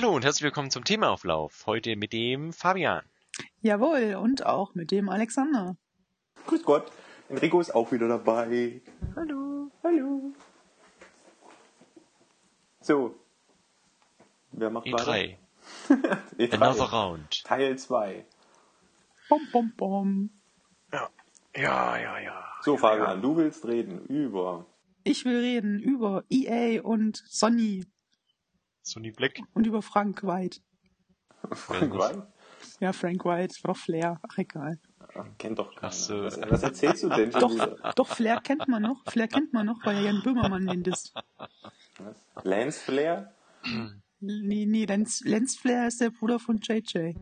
Hallo und herzlich willkommen zum Themaauflauf. Heute mit dem Fabian. Jawohl, und auch mit dem Alexander. Grüß Gott, Enrico ist auch wieder dabei. Hallo. Hallo. So. Wer macht E3. weiter? E3. Another Round. Teil 2. Bom, bom, bom. Ja, ja, ja. ja. So, Fabian, du willst reden über. Ich will reden über EA und Sony Sony Black. und über Frank White. Frank White? Ja, Frank White, war Flair, ach egal. Ah, Kennt doch keiner. Ach so. was, was erzählst du denn Doch, doch, Flair kennt man noch. Flair kennt man noch, weil ja Jan Böhmermann den disst. Was? Lance Flair? Nee, nee, Lenz, Lenz Flair ist der Bruder von JJ.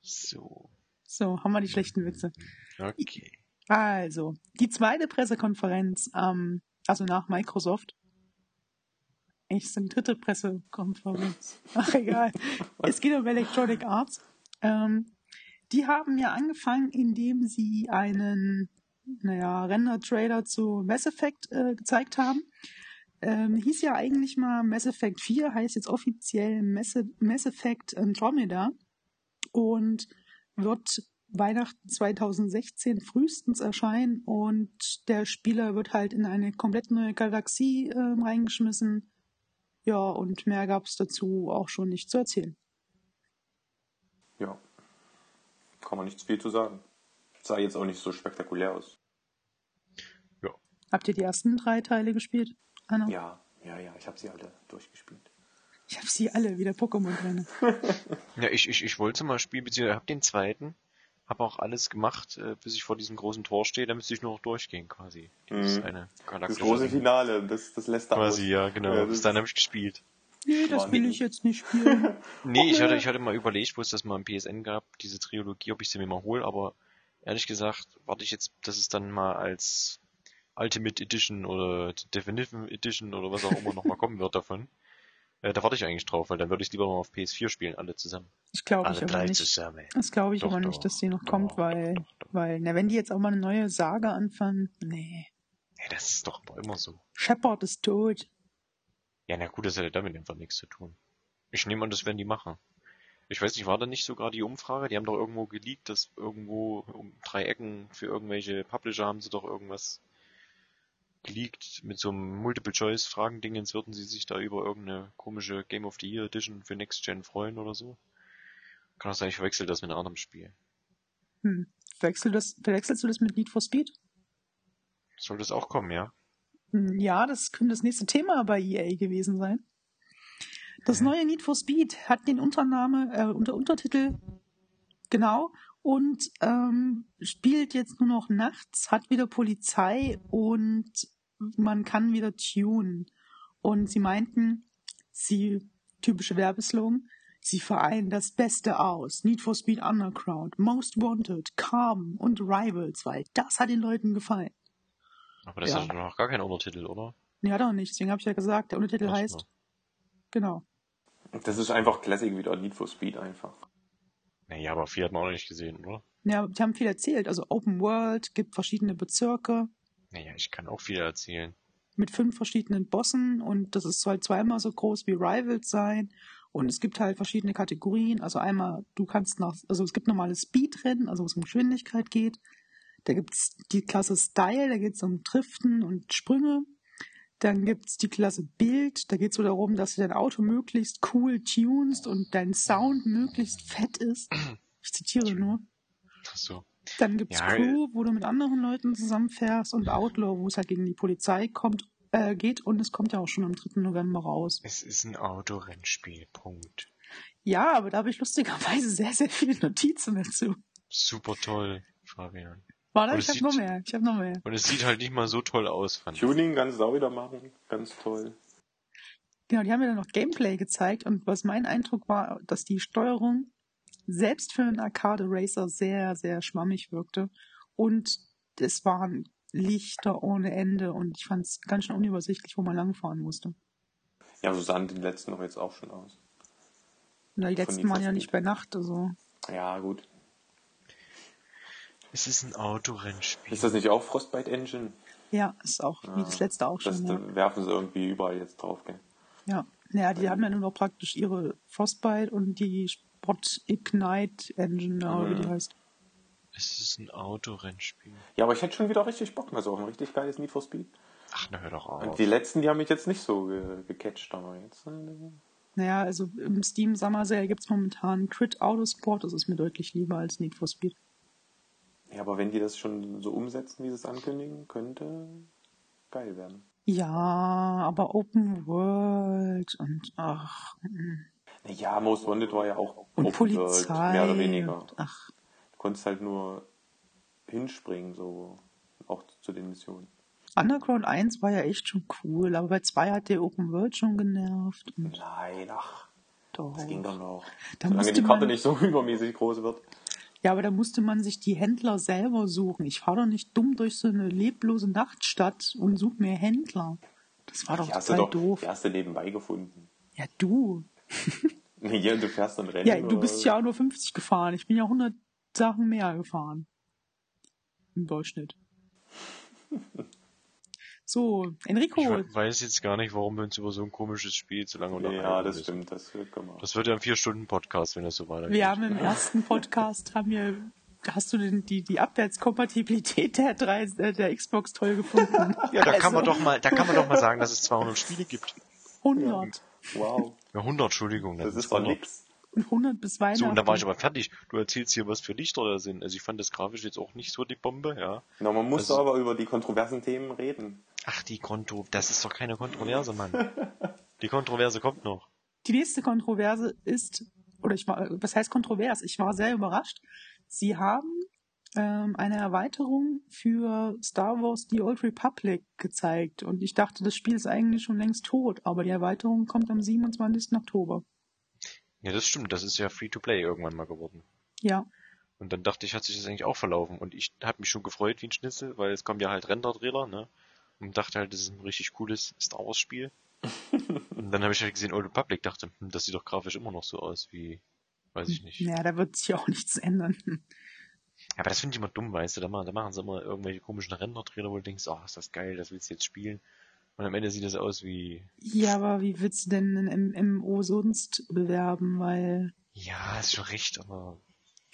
So. So, haben wir die schlechten Witze. Okay. Also, die zweite Pressekonferenz, ähm, also nach Microsoft. Eigentlich ist die dritte Pressekonferenz. Ach, egal. es geht um Electronic Arts. Ähm, die haben ja angefangen, indem sie einen, naja, Render-Trailer zu Mass Effect äh, gezeigt haben. Ähm, hieß ja eigentlich mal Mass Effect 4, heißt jetzt offiziell Mass, Mass Effect Andromeda und wird Weihnachten 2016 frühestens erscheinen und der Spieler wird halt in eine komplett neue Galaxie äh, reingeschmissen. Ja, und mehr gab es dazu auch schon nicht zu erzählen. Ja. Kann man nicht viel zu sagen. Sah jetzt auch nicht so spektakulär aus. Habt ihr die ersten drei Teile gespielt? Anna? Ja, ja, ja, ich habe sie alle durchgespielt. Ich habe sie alle, wie der Pokémon-Trainer. Ja, ich, ich, ich wollte mal spielen, beziehungsweise hab den zweiten. Hab auch alles gemacht, äh, bis ich vor diesem großen Tor stehe. Da müsste ich nur noch durchgehen, quasi. Das Mhm. eine Das große. Finale, das, das lässt da Quasi, aus. ja, genau. Ja, bis das- dann habe ich gespielt. Nee, das will ich jetzt nicht spielen. Nee, ich hatte, ich hatte mal überlegt, wo es das mal im PSN gab, diese Trilogie, ob ich sie mir mal hole, aber ehrlich gesagt, warte ich jetzt, dass es dann mal als Ultimate Edition oder Definitive Edition oder was auch immer nochmal kommen wird davon. Äh, da warte ich eigentlich drauf, weil dann würde ich lieber mal auf PS4 spielen, alle zusammen. Ich glaube ich alle aber drei nicht. zusammen. Das glaube ich Doch, aber doch. nicht, dass die noch Doch, kommt, weil, weil, na, wenn die jetzt auch mal eine neue Sage anfangen, nee. Ja, das ist doch aber immer so. Shepard ist tot. Ja, na gut, das hätte damit einfach nichts zu tun. Ich nehme an, das werden die machen. Ich weiß nicht, war da nicht sogar die Umfrage? Die haben doch irgendwo geleakt, dass irgendwo um drei Ecken für irgendwelche Publisher haben sie doch irgendwas geleakt mit so einem Multiple-Choice-Fragendingens. Würden sie sich da über irgendeine komische Game of the Year Edition für Next Gen freuen oder so? Kann auch sein, ich verwechsel das mit einem anderen Spiel. Hm. Verwechsel das, verwechselst du das mit Need for Speed? Soll das auch kommen, ja? Hm, Ja, das könnte das nächste Thema bei EA gewesen sein. Das neue Need for Speed hat den Untername, äh, unter Untertitel genau und ähm, spielt jetzt nur noch nachts, hat wieder Polizei und man kann wieder tunen. Und sie meinten, sie, typische Werbeslogan, sie vereinen das Beste aus. Need for Speed Underground, Most Wanted, Carbon und Rivals, weil das hat den Leuten gefallen. Aber das Ja. hat doch noch gar keinen Untertitel, oder? Nee, hat er nicht, deswegen habe ich ja gesagt, der Untertitel heißt, genau. Das ist einfach Classic wieder, Need for Speed einfach. Naja, aber viel hat man auch noch nicht gesehen, oder? Ja, die haben viel erzählt. Also Open World, gibt verschiedene Bezirke Naja, ich kann auch viel erzählen. mit fünf verschiedenen Bossen und das ist soll zweimal so groß wie Rivals sein. Und es gibt halt verschiedene Kategorien. Also einmal, du kannst nach, also es gibt normales Speedrennen, also wo es um Geschwindigkeit geht. Da gibt's die Klasse Style, da geht's um Driften und Sprünge. Dann gibt's die Klasse Bild, da geht's so darum, dass du dein Auto möglichst cool tunst und dein Sound möglichst fett ist. Ich zitiere nur. Ach so. Dann gibt's Ja, Crew, wo du mit anderen Leuten zusammenfährst und Outlaw, wo es halt gegen die Polizei kommt, äh, geht und es kommt ja auch schon am 3. November raus. Es ist ein Autorennspiel, Punkt. Ja, aber da habe ich lustigerweise sehr, sehr viele Notizen dazu. Super toll, Fabian. Warte, Und ich es habe noch sieht- mehr, ich habe noch mehr. Und es sieht halt nicht mal so toll aus, fand ich. Tuning ganz sauber machen, ganz toll. Genau, die haben mir dann noch Gameplay gezeigt und was mein Eindruck war, dass die Steuerung selbst für einen Arcade Racer sehr, sehr schwammig wirkte und es waren Lichter ohne Ende und ich fand es ganz schön unübersichtlich, wo man langfahren musste. Ja, so sahen die letzten doch jetzt auch schon aus. Na, die Von letzten waren ja nicht bei Nacht, also Ja, gut. Es ist ein Autorennspiel. Ist das nicht auch Frostbite Engine? ja, ist auch wie das letzte auch Das schon. Ja. da werfen sie irgendwie überall jetzt drauf, gell? ja. Naja, die haben ja nur noch praktisch ihre Frostbite und die Spot Ignite Engine, oder wie die heißt. Es ist ein Autorennspiel. Ja, aber ich hätte schon wieder richtig Bock, also auf ein richtig geiles Need for Speed. Ach, na hör doch Und auf. die letzten, die haben mich jetzt nicht so ge gecatcht, aber jetzt. Äh, Naja, also im Steam Summer Sale gibt's momentan Crit Autosport, das ist mir deutlich lieber als Need for Speed. ja, aber wenn die das schon so umsetzen, wie sie es ankündigen, könnte geil werden. Ja, aber Open World und ach, mm. Ja, Most Wanted war ja auch und Open World, Polizei. mehr oder weniger. Ach, Du konntest halt nur hinspringen, so auch zu den Missionen. Underground 1 war ja echt schon cool, aber bei 2 hat der Open World schon genervt. Nein, ach, doch. das ging doch noch. Da Solange die Karte man- nicht so übermäßig groß wird. Ja, aber da musste man sich die Händler selber suchen. Ich fahre doch nicht dumm durch so eine leblose Nachtstadt und suche mir Händler. Das war doch Die hast du total doch doof. die hast du nebenbei gefunden. Ja, du. Hier, du fährst dann Rennen. Ja, du bist ja auch nur 50 gefahren. Ich bin ja 100 Sachen mehr gefahren. Im Durchschnitt. So, Enrico, Ich we- weiß jetzt gar nicht, warum wir uns über so ein komisches Spiel zu lange unterhalten. Ja, das müssen. stimmt, das wird gemacht. Das wird ja ein Vier-Stunden-Podcast, wenn das so weitergeht. wir haben im ersten Podcast, haben wir, hast du denn die, die Abwärtskompatibilität der, drei, äh, der Xbox toll gefunden? ja, da kann man Also, doch mal, da kann man doch mal sagen, dass es 200 Spiele gibt. 100. Wow, Ja, 100, Entschuldigung. das sind ist doch 200. nix. Und 100 bis Weihnachten. So, und da war ich aber fertig. Du erzählst hier, was für Lichter da sind. Also ich fand das grafisch jetzt auch nicht so die Bombe, ja. Na, man muss Also- aber über die kontroversen Themen reden. Ach, die Konto, das ist doch keine Kontroverse, Mann. Die Kontroverse kommt noch. Die nächste Kontroverse ist, oder ich war, was heißt kontrovers? Ich war sehr überrascht. Sie haben ähm, eine Erweiterung für Star Wars The Old Republic gezeigt und ich dachte, das Spiel ist eigentlich schon längst tot, aber die Erweiterung kommt am 27. Oktober. Ja, das stimmt. Das ist ja Free-to-Play irgendwann mal geworden. Ja, Und dann dachte ich, hat sich das eigentlich auch verlaufen. Und ich habe mich schon gefreut wie ein Schnitzel, weil es kommen ja halt Render-Trailer, ne? Und dachte halt, das ist ein richtig cooles Star Wars-Spiel. und dann habe ich halt gesehen, Old Republic, dachte, hm, das sieht doch grafisch immer noch so aus wie, weiß ich nicht. ja, da wird sich auch nichts ändern. Aber das finde ich immer dumm, weißt du, da machen, da machen sie immer irgendwelche komischen Render-Trailer, wo du denkst, oh, ist das geil, das willst du jetzt spielen. Und am Ende sieht das aus wie, Ja, aber wie willst du denn ein MMO sonst bewerben? Weil ja, ist schon recht, aber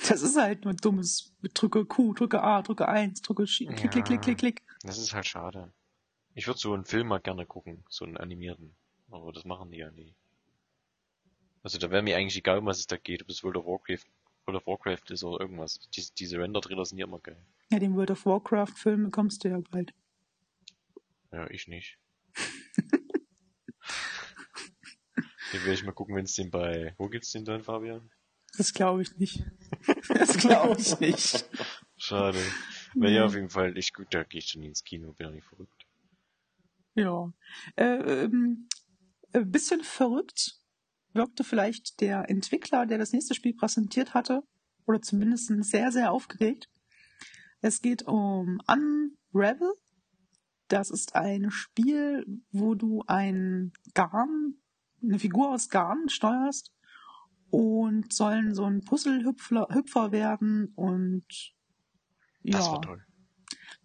das ist halt nur dummes. Drücke Q, drücke A, drücke 1, drücke Sch klick, klick, klick, klick, klick. das ist halt schade. Ich würde so einen Film mal gerne gucken, so einen animierten. Aber das machen die ja nie. Also da wäre mir eigentlich egal, um was es da geht, ob es World of Warcraft, World of Warcraft ist oder irgendwas. Diese, diese Render-Trailer sind ja immer geil. Ja, den World of Warcraft-Film bekommst du ja bald. Ja, ich nicht. Den werde ich mal gucken, wenn es den bei, wo gibt's den dann, Fabian? Das glaube ich nicht. Das glaube ich nicht. Schade. Wäre ja auf jeden Fall echt gut, da gehe ich dann ins Kino, bin ja nicht verrückt. Ja. Äh, ähm, ein bisschen verrückt wirkte vielleicht der Entwickler, der das nächste Spiel präsentiert hatte, oder zumindest sehr, sehr aufgeregt. Es geht um Unravel. Das ist ein Spiel, wo du ein Garn, eine Figur aus Garn steuerst und sollen so ein Puzzlehüpfer Hüpfer werden und ja. Das war toll.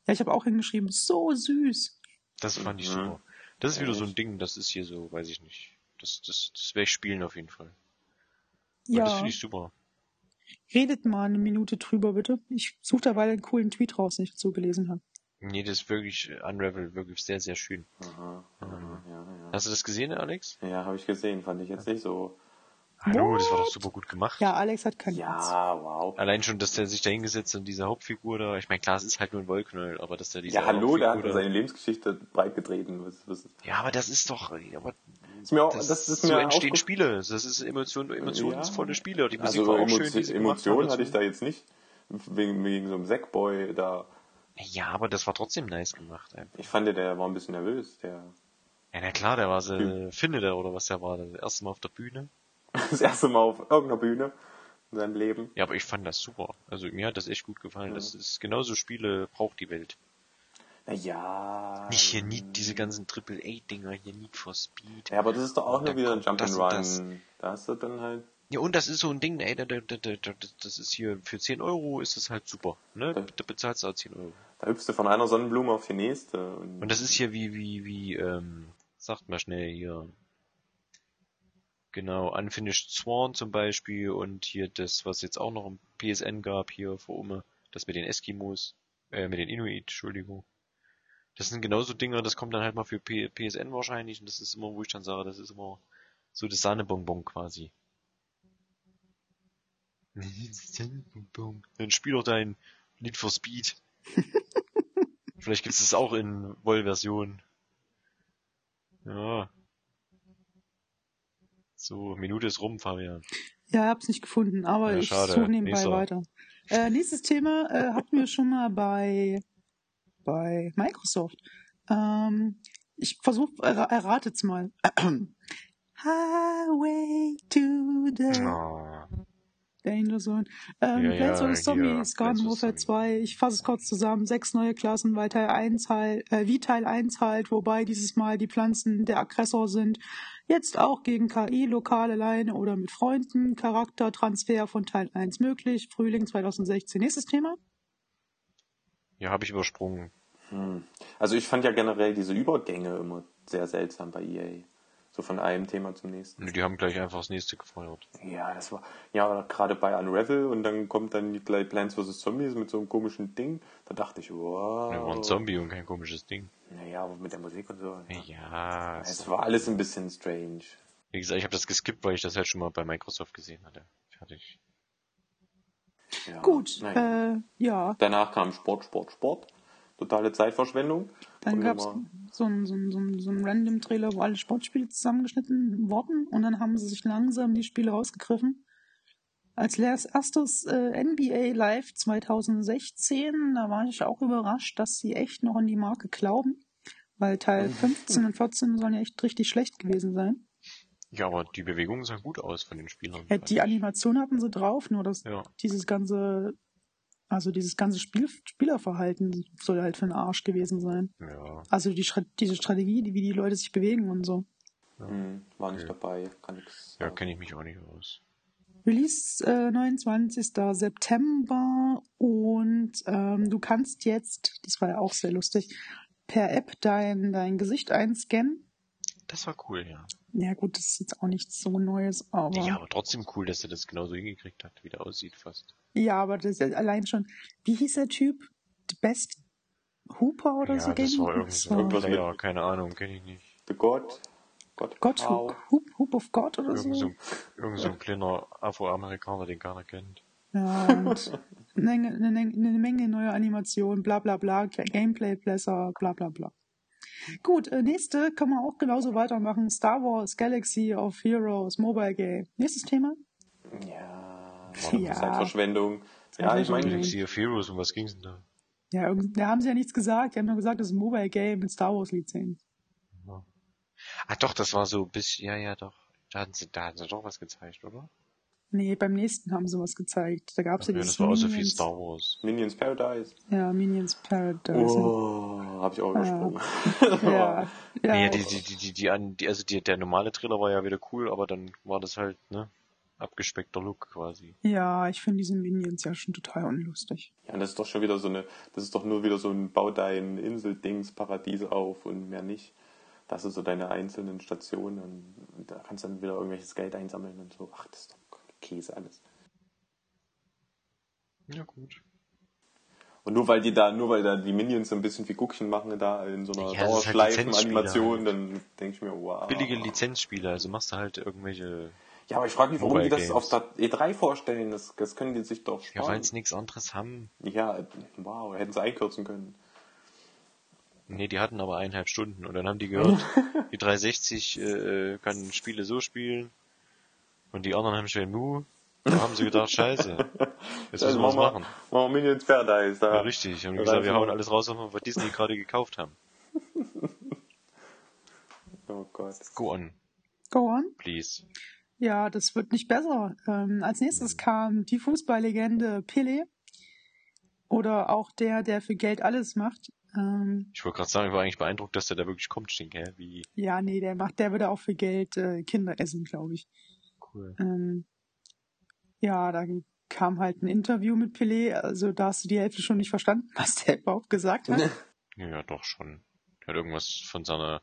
Ja, ich habe auch hingeschrieben, so süß. Das fand ich Mhm. super. Das ist wieder so ein? Ding, das ist hier so, weiß ich nicht. Das, das, das werde ich spielen auf jeden Fall. Und das Ja, finde ich super. redet mal eine Minute drüber, bitte. Ich suche dabei einen coolen Tweet raus, den ich dazu gelesen habe. Nee, das ist wirklich äh, Unravel, wirklich sehr, sehr schön. Aha, aha, ja, ja. Hast du das gesehen, Alex? Ja, habe ich gesehen, fand ich jetzt nicht so. Hallo, das war doch What? super gut gemacht. Ja, Alex hat keinen. Ja, wow. Allein schon, dass der sich da hingesetzt hat und diese Hauptfigur da, ich meine, klar, es ist halt nur ein Wollknäuel, aber dass der diese Ja, hallo, der hat seine Lebensgeschichte breit getreten. Was, was, Ja, aber das ist doch, aber ist mir auch, das, das, ist so mir entstehen Spiele. Das ist Emotion, emotionsvolle Ja. Spiele. Die Musik Also war auch schön, Emotio die sie gemacht Emotionen hatte ich da jetzt nicht. Wegen, wegen so einem Sackboy da. Ja, aber das war trotzdem nice gemacht. Einfach. Ich fand, der war ein bisschen nervös. Der Ja, na klar, der war so. Finne der oder was der war, das erste Mal auf der Bühne. das erste Mal auf irgendeiner Bühne in seinem Leben. Ja, aber ich fand das super. Also mir hat das echt gut gefallen. Das ist genauso Spiele braucht die Welt. Naja. Nicht hier Need, diese ganzen Triple-A-Dinger, hier Need for Speed. Ja, aber das ist doch auch nur wieder ein Jump and und das. Run. Da hast du dann halt. Ja, und das ist so ein Ding, ey, da, da, da, da, da- das ist hier, für 10 Euro ist das halt super, ne? Da bezahlst du halt 10 Euro. Da hüpfst du von einer Sonnenblume auf die nächste. Und, Und das ist hier wie, wie, wie, ähm, sagt mal schnell hier, Genau, Unfinished Sworn zum Beispiel und hier das, was jetzt auch noch im PSN gab, hier vor Ume, das mit den Eskimos, äh, mit den Inuit, Entschuldigung. Das sind genauso Dinger, das kommt dann halt mal für P PSN wahrscheinlich und das ist immer, wo ich dann sage, das ist immer so das Sahnebonbon quasi. Dann spiel doch dein Need for Speed. Vielleicht gibt es das auch in Voll-Version. Ja. So, Minute ist rum, Fabian. Ja, hab's nicht gefunden, aber Ja, ich suche nebenbei Nächster. weiter. Äh, nächstes Thema äh, hatten wir schon mal bei, bei Microsoft. Ähm, ich versuche, erra erratet's mal. Highway to the Ah, Danger Zone. Ähm, Ja, Plants ja, vs. Zombies, hier, Garden. Warfare Zombies. 2. Ich fasse es kurz zusammen. Sechs neue Klassen, weil Teil 1 halt, äh, wie Teil 1 halt, wobei dieses Mal die Pflanzen der Aggressor sind. Jetzt auch gegen KI, lokal alleine oder mit Freunden. Charaktertransfer von Teil 1 möglich. Frühling 2016. Nächstes Thema. ja, habe ich übersprungen. Hm. Also ich fand ja generell diese Übergänge immer sehr seltsam bei EA. So von einem Thema zum nächsten. Die haben gleich einfach das nächste gefeuert. Ja, das war ja gerade bei Unravel und dann kommt dann die gleich Plants vs. Zombies mit so einem komischen Ding. Da dachte ich, wow. Ja, war ein Zombie und kein komisches Ding. Naja, aber mit der Musik und so. Ja. Ja, Es es- war alles ein bisschen strange. wie gesagt, ich habe das geskippt, weil ich das halt schon mal bei Microsoft gesehen hatte. Fertig. Ja, Gut, naja. äh, ja. Danach kam Sport, Sport, Sport. Totale Zeitverschwendung. Dann gab's immer- so einen so ein, so ein, so ein Random-Trailer, wo alle Sportspiele zusammengeschnitten wurden und dann haben sie sich langsam die Spiele rausgegriffen. Als erstes äh, NBA Live 2016, da war ich auch überrascht, dass sie echt noch an die Marke glauben, weil Teil 15 und 14 sollen ja echt richtig schlecht gewesen sein. Ja, aber die Bewegungen sahen gut aus von den Spielern. Ja, die Animation hatten sie drauf, nur das Ja. dieses ganze, also dieses ganze Spiel, Spielerverhalten soll halt für den Arsch gewesen sein. Ja. Also die, Stra- diese Strategie, die, wie die Leute sich bewegen und so. Hm, war nicht Okay. dabei. Kann nix Ja, kenne ich mich auch nicht aus. Release äh, 29. September und ähm, du kannst jetzt, das war ja auch sehr lustig, per App dein, dein Gesicht einscannen. Das war cool, ja. Ja gut, das ist jetzt auch nichts so Neues, aber Ja, aber trotzdem cool, dass er das genauso hingekriegt hat, wie der aussieht fast. Ja, aber das ist allein schon, wie hieß der Typ? The Best Hooper oder ja, so? das war irgend Das so war ein Irgendwas Player, keine Ahnung, kenne ich nicht. The God. God. How. Hoop, Hoop, Hoop of God oder Irgend so, irgend so ein kleiner Afroamerikaner, den keiner kennt. Ja, und eine, Menge- eine, Menge- eine Menge neuer Animationen, bla bla bla, Gameplay besser, bla bla bla. Gut, äh, nächste kann man auch genauso weitermachen. Star Wars Galaxy of Heroes Mobile Game. Nächstes Thema? Ja. Ja. Zeitverschwendung. Ja, ich meine. Galaxy of Heroes, um was ging's denn da? Ja, da haben sie ja nichts gesagt. Die haben nur gesagt, das ist ein Mobile Game mit Star Wars Lizenz. Ah doch, das war so bis, ja, ja, doch. Da hatten sie, da hatten sie doch was gezeigt, oder? Nee, beim nächsten haben sie was gezeigt. Da gab es Ja, ja das dieses war auch so viel Minions, Star Wars. Minions Paradise. ja, Minions Paradise. Oh, habe ich auch übersprungen. Ja, ja, Nee, die, die, die, die, die, also die, der normale Trailer war ja wieder cool, aber dann war das halt, ne, abgespeckter Look quasi. ja, ich finde diese Minions ja schon total unlustig. Ja, und das ist doch schon wieder so eine, das ist doch nur wieder so ein Bau dein Inseldings, Paradiese auf und mehr nicht. Das sind so deine einzelnen Stationen und da kannst du dann wieder irgendwelches Geld einsammeln und so. Ach, das ist doch Käse alles. Ja, gut. Und nur weil die da, nur weil da die Minions so ein bisschen wie Guckchen machen da in so einer Ja, halt Dauerschleifen-Animation, Lizenzspieler dann denke ich mir, wow. Billige Lizenzspiele, also machst du halt irgendwelche, Ja, aber ich frage mich, warum die Mobile das Games. auf der E3 vorstellen. Das, das können die sich doch ja, sparen. weil sie nichts anderes haben. Ja, wow, hätten sie einkürzen können. Nee, die hatten aber eineinhalb Stunden und dann haben die gehört, die 360 äh, kann Spiele so spielen und die anderen haben schon Mu. Da haben sie gedacht, scheiße, jetzt müssen wir was machen, machen. wir, Minions Paradise. Da. Ja, richtig. Und Da gesagt, wir hauen alles raus, was Disney gerade gekauft haben. Oh Gott. Go on, Go on. please. Ja, das wird nicht besser. Ähm, als nächstes kam die Fußballlegende Pele. Oder auch der, der für Geld alles macht. Ähm, Ich wollte gerade sagen, ich war eigentlich beeindruckt, dass der da wirklich kommt, Stink, hä? Wie ja, nee, der macht, der würde auch für Geld äh, Kinder essen, glaube ich. cool. Ähm, ja, da kam halt ein Interview mit Pele. Also da hast du die Hälfte schon nicht verstanden, was der überhaupt gesagt hat. Ja, ja, doch schon. Er hat irgendwas von seiner,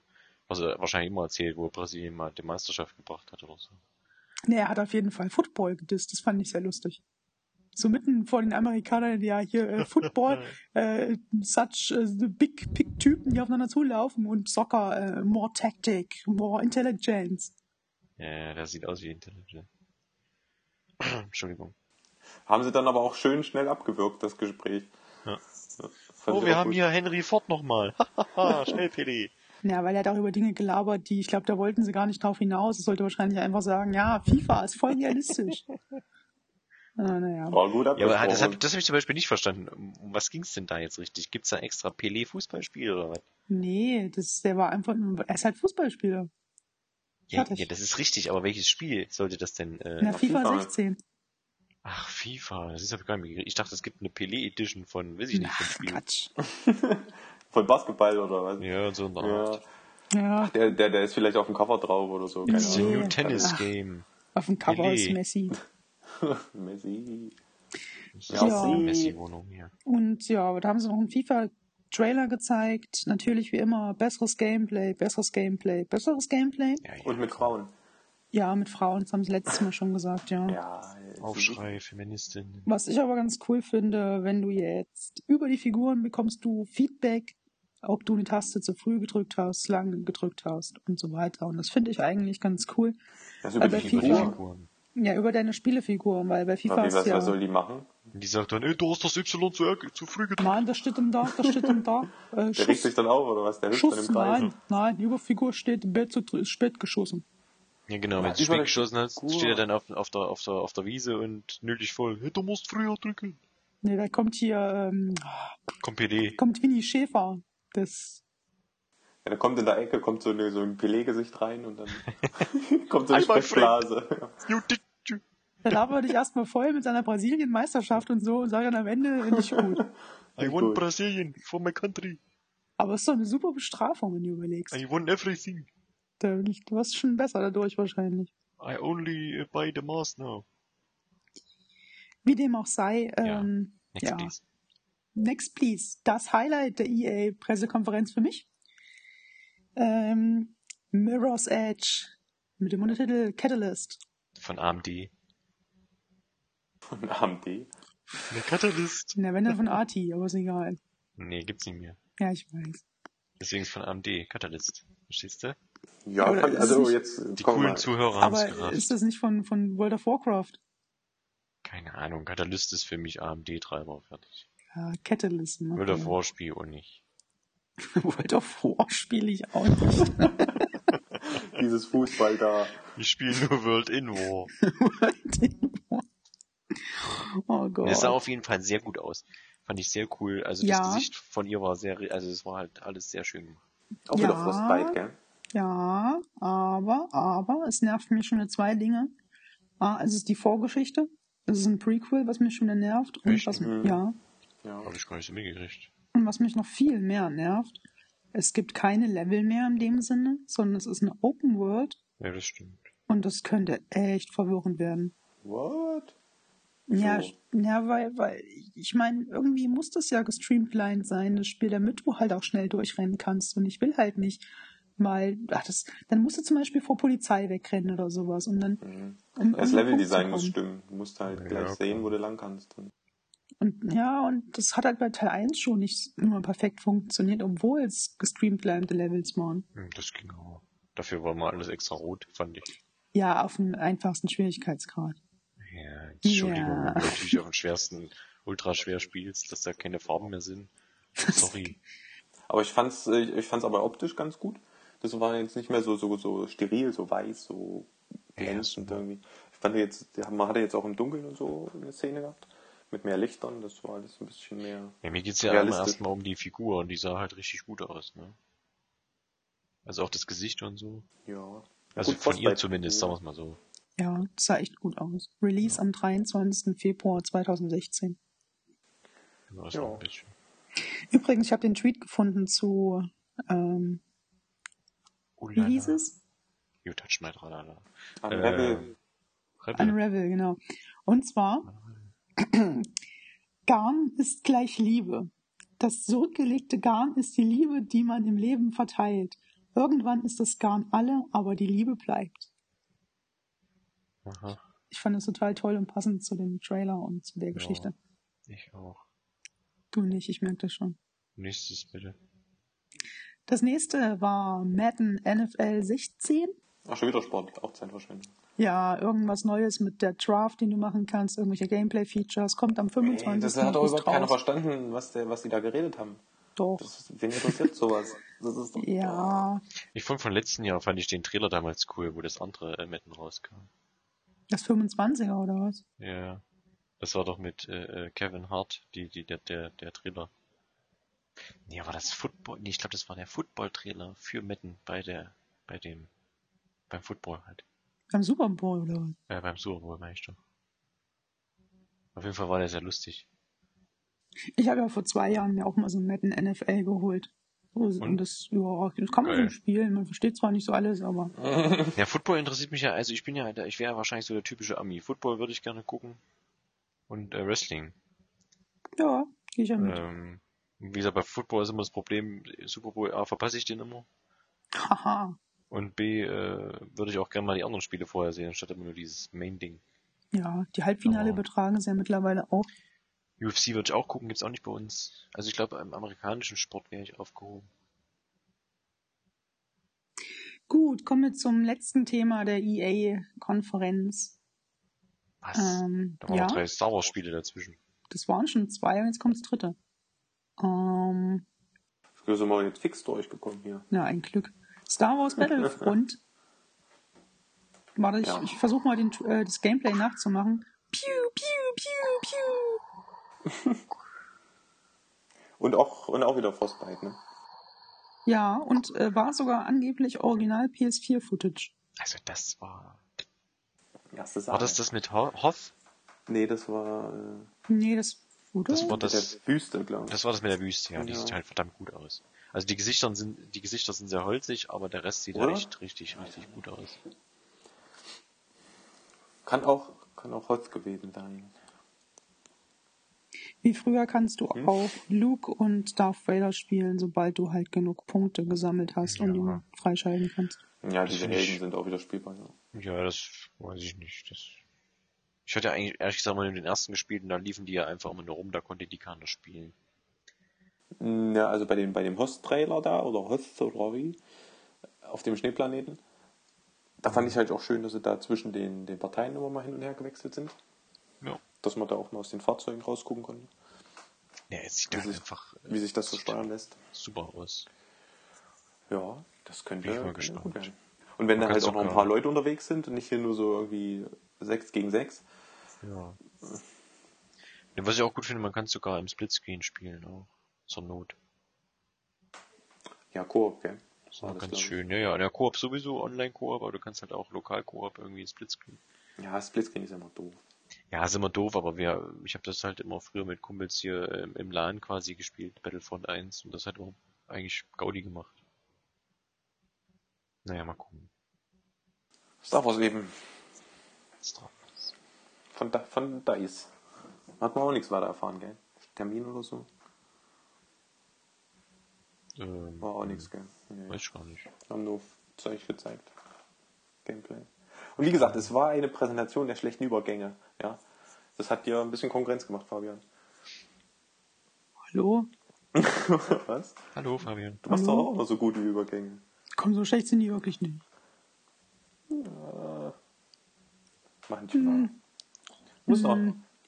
was er wahrscheinlich immer erzählt, wo er Brasilien mal die Meisterschaft gebracht hat oder so. Nee, er hat auf jeden Fall Football gedisst. Das fand ich sehr lustig. So mitten vor den Amerikanern, ja, hier äh, Football, äh, such äh, the big, big Typen, die aufeinander zulaufen und Soccer, äh, more tactic, more intelligence. Ja, das sieht aus wie Intelligent. Entschuldigung. Haben sie dann aber auch schön schnell abgewürgt, das Gespräch. Ja. Oh, wir haben gut. hier Henry Ford nochmal. Hahaha, schnell, Peli. Ja, weil er hat auch über Dinge gelabert, die, ich glaube, da wollten sie gar nicht drauf hinaus. Es sollte wahrscheinlich einfach sagen, ja, FIFA ist voll realistisch. ah, naja. War gut Ja, aber das habe das hab ich zum Beispiel nicht verstanden. Um was ging's denn da jetzt richtig? Gibt's da extra Pelé-Fußballspiel oder was? Nee, das, der war einfach, nur- er ist halt Fußballspieler. Ja, ja, das ist richtig, aber welches Spiel sollte das denn? Äh, der FIFA FIFA. 16. ach, FIFA, das ist ich gar nicht mitgekriegt. Ich dachte, es gibt eine Pelé-Edition von, weiß ich nicht, Na, von Spiel. Quatsch. Von Basketball oder was? Ja, so eine Ja. Art. Ja, Der, der, der ist vielleicht auf dem Cover drauf oder so. Keine It's the Nee. new Ahnung. tennis Ach. game. auf dem Cover Pelé. ist Messi. Messi. Ja. die Messi-Wohnung hier. Und ja, da haben sie noch einen FIFA-Trailer gezeigt. Natürlich wie immer besseres Gameplay, besseres Gameplay, besseres Gameplay. Ja, ja. Und mit Frauen. Ja, mit Frauen, das haben sie letztes Mal schon gesagt, ja. Ja. Aufschrei, Feministin. Was ich aber ganz cool finde, wenn du jetzt über die Figuren bekommst du Feedback, ob du eine Taste zu früh gedrückt hast, lange gedrückt hast und so weiter. Und das finde ich eigentlich ganz cool. Das über die. Figuren. Ja, über deine Spielefiguren, weil bei FIFA Okay, ist was, ja... was soll die machen? Und die sagt dann, ey, du hast das Y zu, zu früh gedrückt. Nein, das steht dann da, das steht dann da. Äh, Der regt Schuss, sich dann auf, oder was? Der hüpft dann Schuss, im Kreis. nein, nein, über Figur steht, Bett zu, ist spät geschossen. Ja, genau, Ja, wenn du spät die geschossen hast, Figur. steht er dann auf, auf, der, auf, der, auf der Wiese und nötig voll. Hey, du musst früher drücken. Ne, da kommt hier, ähm, Komm, PD. kommt Winnie Schäfer. Das, Ja, da kommt in der Ecke kommt so, eine, so ein Pelé-Gesicht rein und dann kommt so eine Sprechblase. You did you. da labert dich erstmal voll mit seiner Brasilien-Meisterschaft und so und sagt dann am Ende nicht gut. I Gut. won Brazilian for my country. Aber es ist doch eine super Bestrafung, wenn du überlegst. I won everything. Da, du wirst schon besser dadurch wahrscheinlich. I only uh, buy the mask now. Wie dem auch sei, Ja. ähm, Next, ja. please. Next Please, das Highlight der EA-Pressekonferenz für mich. Ähm, Mirror's Edge mit dem Untertitel Catalyst. Von AMD. Von AMD. Der Catalyst. Na, wenn dann von Arti, aber ist egal. Nee, gibt's nicht mehr. Ja, ich weiß. Deswegen ist von AMD. Catalyst. Verstehst du? Ja, Aber ist also nicht- jetzt Die komm coolen mal. Zuhörer haben's Aber gerafft. ist das nicht von, von World of Warcraft? Keine Ahnung. Catalyst ist für mich AMD-Treiber. Fertig. Ja, Catalyst. Ne? World of War Spiel und nicht. World of War spiele ich auch nicht. Dieses Fußball da. Ich spiele nur World in War. oh Gott. Es sah auf jeden Fall sehr gut aus. Fand ich sehr cool. Also Ja. das Gesicht von ihr war sehr, also es war halt alles sehr schön gemacht. Auch wieder Ja. Frostbite, gell? Ja, aber, aber, es nervt mich schon zwei Dinge. Ah, es ist die Vorgeschichte. Es ist ein Prequel, was mich schon wieder nervt. Und Echt? was, Mhm. ja, Ja. Habe ich gar nicht so mitgekriegt. und was mich noch viel mehr nervt, es gibt keine Level mehr in dem Sinne, sondern es ist eine Open World Ja, das stimmt. und das könnte echt verwirrend werden. What? Ja, So. ja, weil, weil, ich meine, irgendwie muss das ja gestreamlined sein, das Spiel, damit du halt auch schnell durchrennen kannst. Und ich will halt nicht mal, ach, das, dann musst du zum Beispiel vor Polizei wegrennen oder sowas. Und dann, Mhm. um Das irgendeinen Leveldesign muss stimmen. Du musst halt Ja, gleich klar. sehen, wo du lang kannst. Und ja, und das hat halt bei Teil 1 schon nicht immer perfekt funktioniert, obwohl es gestreamlinete Levels waren. Hm, Das ging auch. Dafür war mal alles extra rot, fand ich. Ja, auf dem einfachsten Schwierigkeitsgrad. Ja, Entschuldigung, Ja. wenn du natürlich auf dem schwersten ultra schwer spielst, dass da keine Farben mehr sind. Sorry. Aber ich fand's, äh, ich fand's aber optisch ganz gut. Das war jetzt nicht mehr so, so, so steril, so weiß, so glänzend Ja, irgendwie. Ich fand jetzt, man hatte jetzt auch im Dunkeln und so eine Szene gehabt. Mit mehr Lichtern, das war alles ein bisschen mehr. Ja, mir geht's ja immer Realistisch. erstmal um die Figur und die sah halt richtig gut aus, ne? Also auch das Gesicht und so. Ja. Also Gut, von ihr zumindest, sagen wir's mal so. Ja, das sah echt gut aus. Release am 23. Februar 2016. Genau, Ja. ein bisschen. Übrigens, ich habe den Tweet gefunden zu, ähm, Oh, wie hieß es? You touch my tralala. An Äh. Rebel. Unravel, genau. Und zwar, Garn ist gleich Liebe. Das zurückgelegte Garn ist die Liebe, die man im Leben verteilt. Irgendwann ist das Garn alle, aber die Liebe bleibt. Aha, Ich fand es total toll und passend zu dem Trailer und zu der Ja. Geschichte. ich auch. Du nicht, ich merke das schon. Nächstes bitte. Das nächste war Madden NFL 16. Ach, schon wieder Sport, auch Zeitverschwendung. Ja, irgendwas Neues mit der Draft, den du machen kannst, irgendwelche Gameplay-Features. Kommt am 25. Ey, das hat doch überhaupt keiner verstanden, was, der, was die da geredet haben. Doch. Das, wen interessiert sowas? Das ist doch, Ja, Ich fand von letzten Jahr fand ich den Trailer damals cool, wo das andere äh, Metten rauskam. das 25er oder was? Ja. Das war doch mit äh, äh, Kevin Hart, die, die, der, der, der Trailer. Nee, war das Football? Nee, ich glaube, das war der Football-Trailer für Metten bei der, bei dem, beim Football halt. Beim Super Bowl oder was? Äh, beim Super Bowl, meine ich doch. Auf jeden Fall war der sehr lustig. Ich habe ja vor zwei Jahren mir auch mal so ein Madden NFL geholt. Und? Und? das, ja, das kann man so spielen. Man versteht zwar nicht so alles, aber Ja, Football interessiert mich ja, also ich bin ja, ich wäre wahrscheinlich so der typische Ami. Football würde ich gerne gucken. Und äh, Wrestling. ja, gehe ich ja mit. Ähm, wie gesagt, bei Football ist immer das Problem, Super Bowl A verpasse ich den immer. Haha. Und B, äh, würde ich auch gerne mal die anderen Spiele vorher sehen, anstatt immer nur dieses Main-Ding. Ja, die Halbfinale Oh. übertragen sie ja mittlerweile auch. UFC würde ich auch gucken, gibt's auch nicht bei uns. Also ich glaube, im amerikanischen Sport wäre ich aufgehoben. Gut, kommen wir zum letzten Thema der EA-Konferenz. Was? Ähm, da waren ja, noch drei Star Wars Spiele dazwischen. das waren schon zwei und jetzt kommt das dritte. Ähm, Wir sind mal jetzt fix durchgekommen hier. ja, ein Glück. Star Wars Battlefront. Warte, ich, Ja. ich versuche mal den, äh, das Gameplay nachzumachen. Piu, piu, piu, piu. Und auch, und auch wieder Frostbite, ne? Ja, und äh, war sogar angeblich original PS4-Footage. Also das war... Erste Sache. War das das mit Ho- Hoth? Nee, das war äh, Nee, das, oder? Das war mit das, der Wüste, glaube ich. das war das mit der Wüste, ja. Die Ja. sieht halt verdammt gut aus. Also die Gesichter sind, die Gesichter sind sehr holzig, aber der Rest sieht Oder? echt richtig, richtig gut aus. Kann auch, kann auch Holz gewesen sein. Wie früher kannst du Hm? auch Luke und Darth Vader spielen, sobald du halt genug Punkte gesammelt hast und Ja. ihn freischalten kannst. Ja, diese Helden sind auch wieder spielbar, ja. Ja, das weiß ich nicht. Das ich hatte ja eigentlich ehrlich gesagt mal den ersten gespielt und da liefen die ja einfach immer nur rum, da konnte die keiner spielen. Ja, also bei dem, bei dem Host-Trailer da, oder Host oder wie, auf dem Schneeplaneten, da fand ich halt auch schön, dass sie da zwischen den, den Parteien immer mal hin und her gewechselt sind. Ja. Dass man da auch mal aus den Fahrzeugen rausgucken konnte, Ja, es sieht Wie halt sich- einfach wie sich das so steuern lässt. super aus. Ja, das könnte, Bin ich mal gespannt. werden. Und wenn da Man halt kann auch noch ein paar Leute unterwegs sind und nicht hier nur so irgendwie 6 gegen 6. Ja. Was ich auch gut finde, man kann sogar im Splitscreen spielen auch. Zur Not. Ja, Koop, gell? Das war ganz schön. Ja, ja, der Koop sowieso, Online-Koop, aber du kannst halt auch Lokal-Koop irgendwie Splitscreen. Ja, Splitscreen ist immer doof. Ja, ist immer doof, aber wir, ich habe das halt immer früher mit Kumpels hier ähm, im LAN quasi gespielt, Battlefront 1, und das hat auch eigentlich Gaudi gemacht. Naja, mal gucken. Star Wars eben. Star Wars. Von, da, von DICE. Hat man auch nichts weiter erfahren, gell? Termin oder so? Ähm, War auch nichts, gell? Nee. Weiß ich gar nicht. Haben nur Zeug gezeigt. Gameplay. Und wie gesagt, es war eine Präsentation der schlechten Übergänge. Ja, Das hat dir ein bisschen Konkurrenz gemacht, Fabian. Hallo? Was? Hallo, Fabian. Du machst Hallo? doch auch immer so gute Übergänge. Komm, so schlecht sind die wirklich nicht. Manchmal. Muss noch.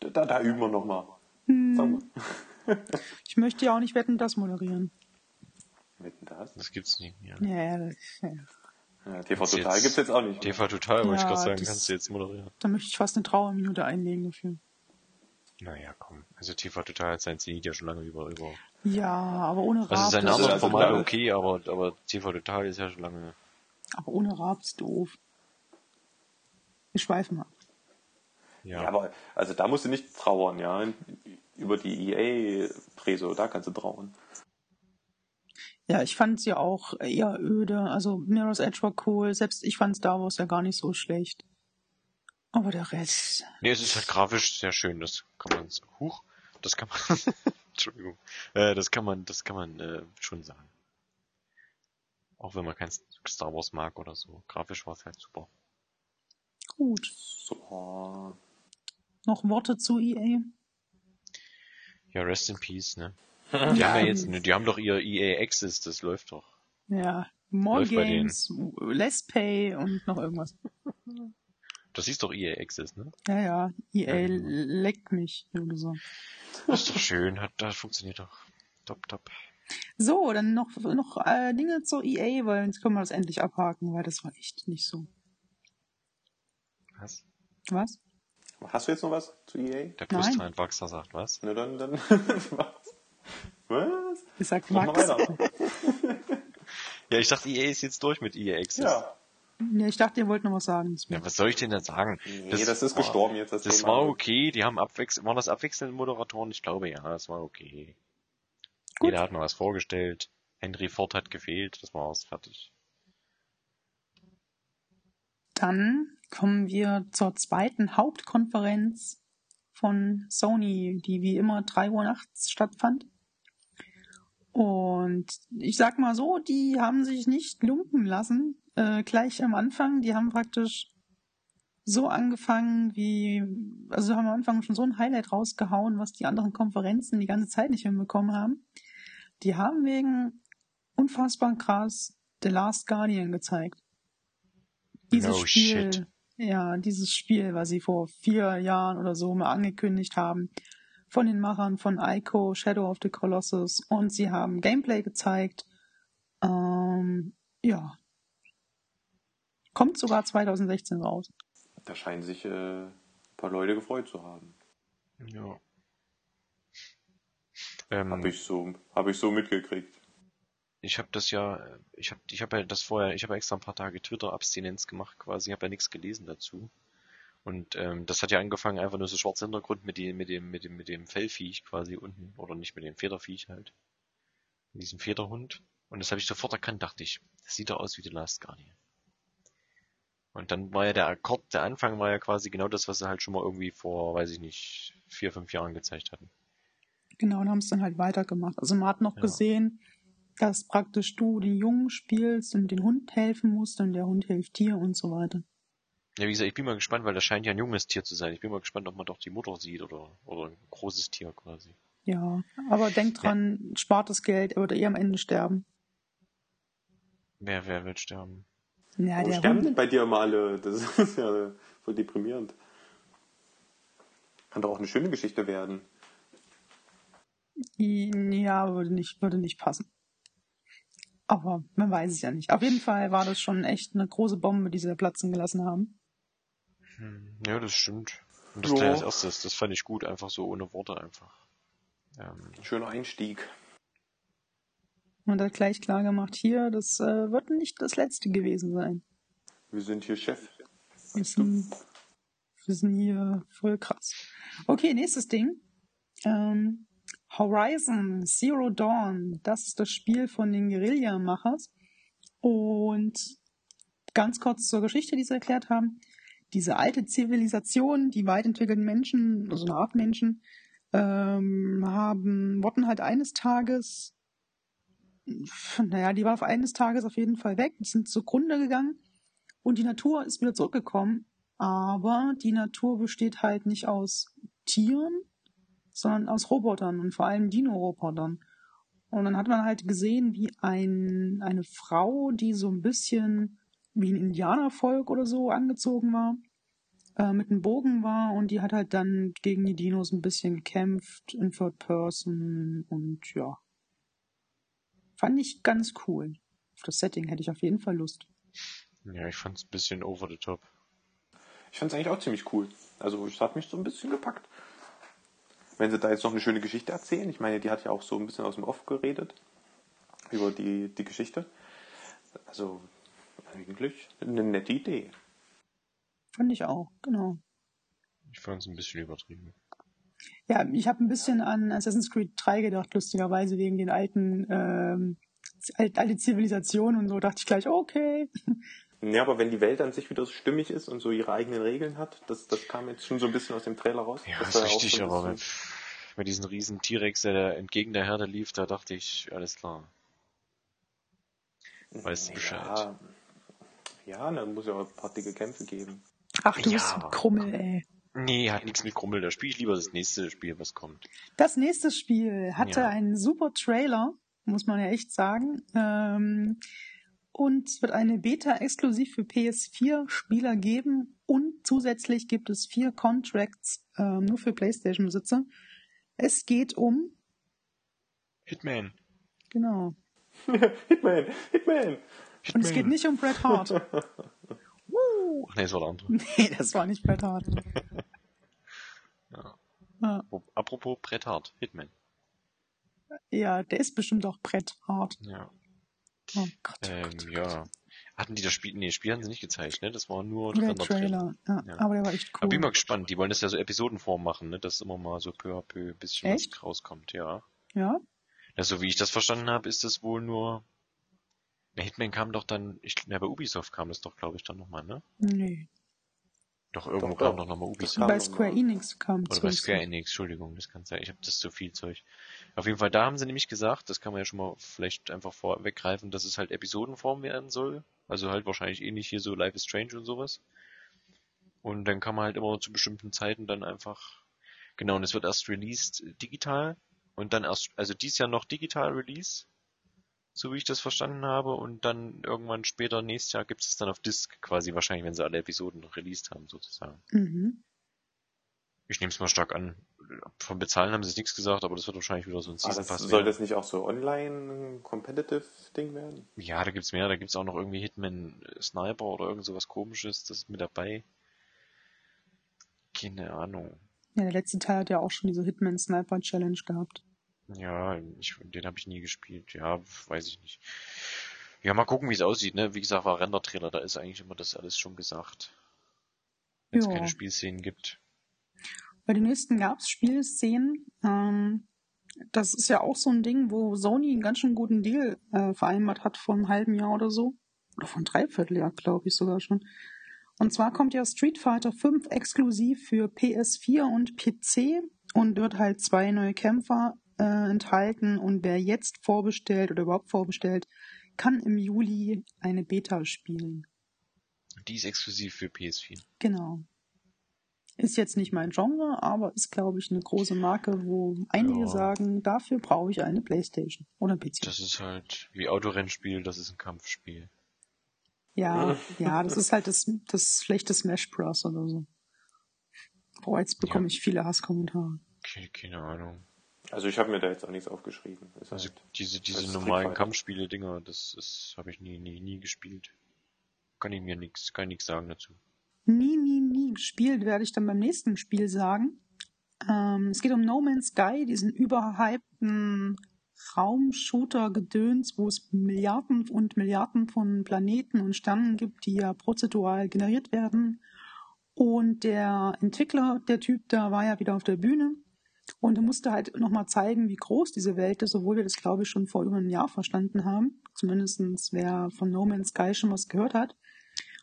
Da, da üben wir nochmal. Sag mal. Ich möchte ja auch nicht wetten, das moderieren. Wetten das? Das gibt's nicht mehr. Ja, das, ja. Ja, TV Jetzt- Total gibt's jetzt auch nicht. mehr. TV Total, wollte ich Ja, gerade sagen, das- kannst du jetzt moderieren. Da möchte ich fast eine Trauerminute einlegen dafür. Naja, komm. Also TV Total hat sein Zenit ja schon lange über, über. Ja, aber ohne Raab. Also sein anderes also Format lange- okay, aber, aber TV Total ist ja schon lange. aber ohne Raab ist doof. Wir schweifen ab. Ja, Ja, aber also da musst du nicht trauern, ja. Über die EA-Preso, da kannst du trauern. Ja, ich fand sie auch eher öde. Also Mirror's Edge war cool. Selbst ich fand Star Wars ja gar nicht so schlecht. Aber der Rest. Nee, es ist halt grafisch sehr schön, das kann man, huch, das kann man, Entschuldigung, äh, das kann man, das kann man äh, schon sagen. Auch wenn man kein Star Wars mag oder so. Grafisch war es halt super. Gut. So. Noch Worte zu EA? Ja, rest in peace, ne? Die haben ja jetzt, ne, die haben doch ihr EA Access, das läuft doch. Ja. More Läuft Games, Less Pay und noch irgendwas. Das ist doch EA Access, ne? Ja, ja. EA Ja, genau. leckt mich oder so. Das ist doch schön, hat, das funktioniert doch. Top, top. So, dann noch, noch äh, Dinge zur EA, weil jetzt können wir das endlich abhaken, weil das war echt nicht so. Was? Was? Hast du jetzt noch was zu EA? Der Nein. Brusteinwachser sagt was? Na dann, dann. was? Was? Ich sag mal Max. Ja, ich dachte, EA ist jetzt durch mit EA Access. Ja. Ja, ich dachte, ihr wollt noch was sagen. Ja, was soll ich denn da sagen? Nee, das, ist war- gestorben jetzt. Das, Das Thema. war okay, die haben abwechselnd, waren das abwechselnde Moderatoren? Ich glaube ja, das war okay. Gut. Jeder hat noch was vorgestellt. Henry Ford hat gefehlt, das war's, fertig. Dann kommen wir zur zweiten Hauptkonferenz von Sony, die wie immer 3 Uhr nachts stattfand. Und ich sag mal so, die haben sich nicht lumpen lassen, äh, gleich am Anfang. Die haben praktisch so angefangen wie, also haben am Anfang schon so ein Highlight rausgehauen, was die anderen Konferenzen die ganze Zeit nicht hinbekommen haben. Die haben wegen unfassbar krass The Last Guardian gezeigt. Dieses No Spiel, shit. ja, dieses Spiel, was sie vor vier Jahren oder so mal angekündigt haben, von den Machern von Ico, Shadow of the Colossus und sie haben Gameplay gezeigt. Ähm, ja. Kommt sogar 2016 raus. Da scheinen sich äh, ein paar Leute gefreut zu haben. Ja. Ähm, Habe ich so, habe ich so mitgekriegt. ich habe das ja, ich habe ich hab ja das vorher, ich habe extra ein paar Tage Twitter-Abstinenz gemacht quasi, habe ja nichts gelesen dazu. Und ähm, das hat ja angefangen einfach nur so schwarzer Hintergrund mit dem, mit dem, mit dem, mit dem Fellviech quasi unten, oder nicht mit dem Federviech halt. Mit diesem Federhund. Und das habe ich sofort erkannt, dachte ich, das sieht doch aus wie The Last Guardian. Und dann war ja der Akkord, der Anfang war ja quasi genau das, was sie halt schon mal irgendwie vor, weiß ich nicht, vier, fünf Jahren gezeigt hatten. Genau, und haben es dann halt weitergemacht. Also man hat noch Ja. gesehen, dass praktisch du den Jungen spielst und den Hund helfen musst und der Hund hilft dir und so weiter. Ja, wie gesagt, ich bin mal gespannt, weil das scheint ja ein junges Tier zu sein. Ich bin mal gespannt, ob man doch die Mutter sieht oder, oder ein großes Tier quasi. Ja, aber denk dran, spart das Geld, er wird eh am Ende sterben. Wer, wer wird sterben? Ja, Warum der sterben denn Hund, bei dir immer alle? Das ist ja voll deprimierend. Kann doch auch eine schöne Geschichte werden. ja, würde nicht, würde nicht passen. Aber man weiß es ja nicht. Auf jeden Fall war das schon echt eine große Bombe, die sie da platzen gelassen haben. Ja, das stimmt. Und das Ja. gleich als erstes, das fand ich gut, einfach so ohne Worte einfach. Ähm, Schöner Einstieg. Und hat gleich klar gemacht, hier, das äh, wird nicht das letzte gewesen sein. Wir sind hier Chef. Wir sind, wir sind hier voll krass. Okay, nächstes Ding. Ähm, Horizon Zero Dawn. Das ist das Spiel von den Guerilla-Machers. Und ganz kurz zur Geschichte, die sie erklärt haben. Diese alte Zivilisation, die weit entwickelten Menschen, also eine Art Menschen, ähm, haben, wurden halt eines Tages, naja, die war auf eines Tages auf jeden Fall weg, die sind zugrunde gegangen und die Natur ist wieder zurückgekommen. Aber die Natur besteht halt nicht aus Tieren, sondern aus Robotern und vor allem Dino-Robotern. Und dann hat man halt gesehen, wie ein, eine Frau, die so ein bisschen wie ein Indianervolk oder so angezogen war, äh, mit einem Bogen war und die hat halt dann gegen die Dinos ein bisschen gekämpft in Third Person und ja. Fand ich ganz cool. Auf das Setting hätte ich auf jeden Fall Lust. ja, ich fand's ein bisschen over the top. Ich fand es eigentlich auch ziemlich cool. Also es hat mich so ein bisschen gepackt. Wenn sie da jetzt noch eine schöne Geschichte erzählen, ich meine, die hat ja auch so ein bisschen aus dem Off geredet über die, die Geschichte. Also eigentlich eine nette Idee. Fand ich auch, genau. Ich fand's ein bisschen übertrieben. Ja, ich habe ein bisschen an Assassin's Creed 3 gedacht, lustigerweise wegen den alten, ähm, alt- alte Zivilisation und so, dachte ich gleich, okay. Ja, aber wenn die Welt an sich wieder so stimmig ist und so ihre eigenen Regeln hat, das, das kam jetzt schon so ein bisschen aus dem Trailer raus. Ja, Das ist richtig, aber bisschen- mit, mit diesen riesen T-Rex, der da entgegen der Herde lief, da dachte ich, alles klar. Weißt du Bescheid. Ja, ja, da muss ja auch ein paar dicke Kämpfe geben. Ach, du Ja, bist ein Krummel, ey. Nee, hat nichts mit Krummel. Da spiele ich lieber das nächste Spiel, was kommt. Das nächste Spiel hatte Ja. einen super Trailer, muss man ja echt sagen. Ähm, und es wird eine Beta exklusiv für PS4-Spieler geben. Und zusätzlich gibt es vier Contracts ähm, nur für PlayStation-Besitzer. Es geht um, Hitman. genau. Hitman, Hitman. Und es geht nicht um Bret Hart. Woo! Ach nee, das war der andere. Nee, das war nicht Bret Hart. Ja. Ja. Apropos Brett Hart, Hitman. Ja, der ist bestimmt auch Bret Hart. Ja. Oh Gott, oh Ähm, Gott, oh Gott. ja. Hatten die das Spiel, nee, das Spiel haben sie nicht gezeigt, ne? Das war nur Der. Trailer, ja, Ja. aber der war echt Aber cool. bin mal gespannt, die wollen das ja so Episodenform machen, ne? Dass immer mal so peu à peu ein bisschen Echt? was rauskommt, ja. Ja, Ja, so wie ich das verstanden habe, ist das wohl nur. Na, Hitman kam doch dann, ich, na, bei Ubisoft kam das doch, glaube ich, dann nochmal, ne? nee. Doch, irgendwo Doch, kam doch. nochmal Ubisoft. Bei Square. Enix kam Oder bei Square Enix, Entschuldigung, das kann sein. Ich habe das zu viel Zeug. Auf jeden Fall, da haben sie nämlich gesagt, das kann man ja schon mal vielleicht einfach vorweggreifen, dass es halt Episodenform werden soll. Also halt wahrscheinlich ähnlich hier so Life is Strange und sowas. Und dann kann man halt immer zu bestimmten Zeiten dann einfach, genau, und es wird erst released digital und dann erst, also dies Jahr noch digital Release, so wie ich das verstanden habe, und dann irgendwann später nächstes Jahr gibt es dann auf Disc quasi wahrscheinlich, wenn sie alle Episoden noch released haben, sozusagen. Mhm. Ich nehme es mal stark an. Von Bezahlen haben sie es nichts gesagt, aber das wird wahrscheinlich wieder so ein Ah, Season Pass. soll das nicht auch so online competitive Ding werden? Ja, da gibt's mehr. Da gibt's auch noch irgendwie Hitman Sniper oder irgend sowas komisches. Das ist mit dabei. Keine Ahnung. Ja, der letzte Teil hat ja auch schon diese Hitman Sniper Challenge gehabt. Ja, ich, den habe ich nie gespielt. Ja, weiß ich nicht. Ja, mal gucken, wie es aussieht. Ne? Wie gesagt, war Render-Trailer. Da ist eigentlich immer das alles schon gesagt. Wenn es keine Spielszenen gibt. Bei den nächsten gab es Spielszenen. Ähm, das ist ja auch so ein Ding, wo Sony einen ganz schön guten Deal äh, vereinbart hat vor einem halben Jahr oder so. Oder von Dreivierteljahr, glaube ich sogar schon. Und zwar kommt ja Street Fighter 5 exklusiv für PS4 und PC und wird halt zwei neue Kämpfer äh, enthalten. Und wer jetzt vorbestellt oder überhaupt vorbestellt, kann im Juli eine Beta spielen. Die ist exklusiv für PS4. Genau. Ist jetzt nicht mein Genre, aber ist, glaube ich, eine große Marke, wo einige Ja. sagen, dafür brauche ich eine Playstation oder ein PC. Das ist halt wie Autorennspiel, das ist ein Kampfspiel. ja, ja, das ist halt das, das schlechte Smash Bros. oder so. Boah, jetzt bekomme Ja. ich viele Hasskommentare. Keine, keine Ahnung. Also ich habe mir da jetzt auch nichts aufgeschrieben. Ist Also halt, diese, diese als normalen. Kampfspiele-Dinger, das ist, habe ich nie, nie, nie gespielt. Kann ich mir nichts, kann ich nichts sagen dazu. Nie, nie, nie gespielt, werde ich dann beim nächsten Spiel sagen. Ähm, es geht um No Man's Sky, diesen überhypten Raumshooter-Gedöns, wo es Milliarden und Milliarden von Planeten und Sternen gibt, die ja prozedural generiert werden. Und der Entwickler, der Typ da, war ja wieder auf der Bühne und er musste halt nochmal zeigen, wie groß diese Welt ist, obwohl wir das, glaube ich, schon vor über einem Jahr verstanden haben. Zumindestens wer von No Man's Sky schon was gehört hat.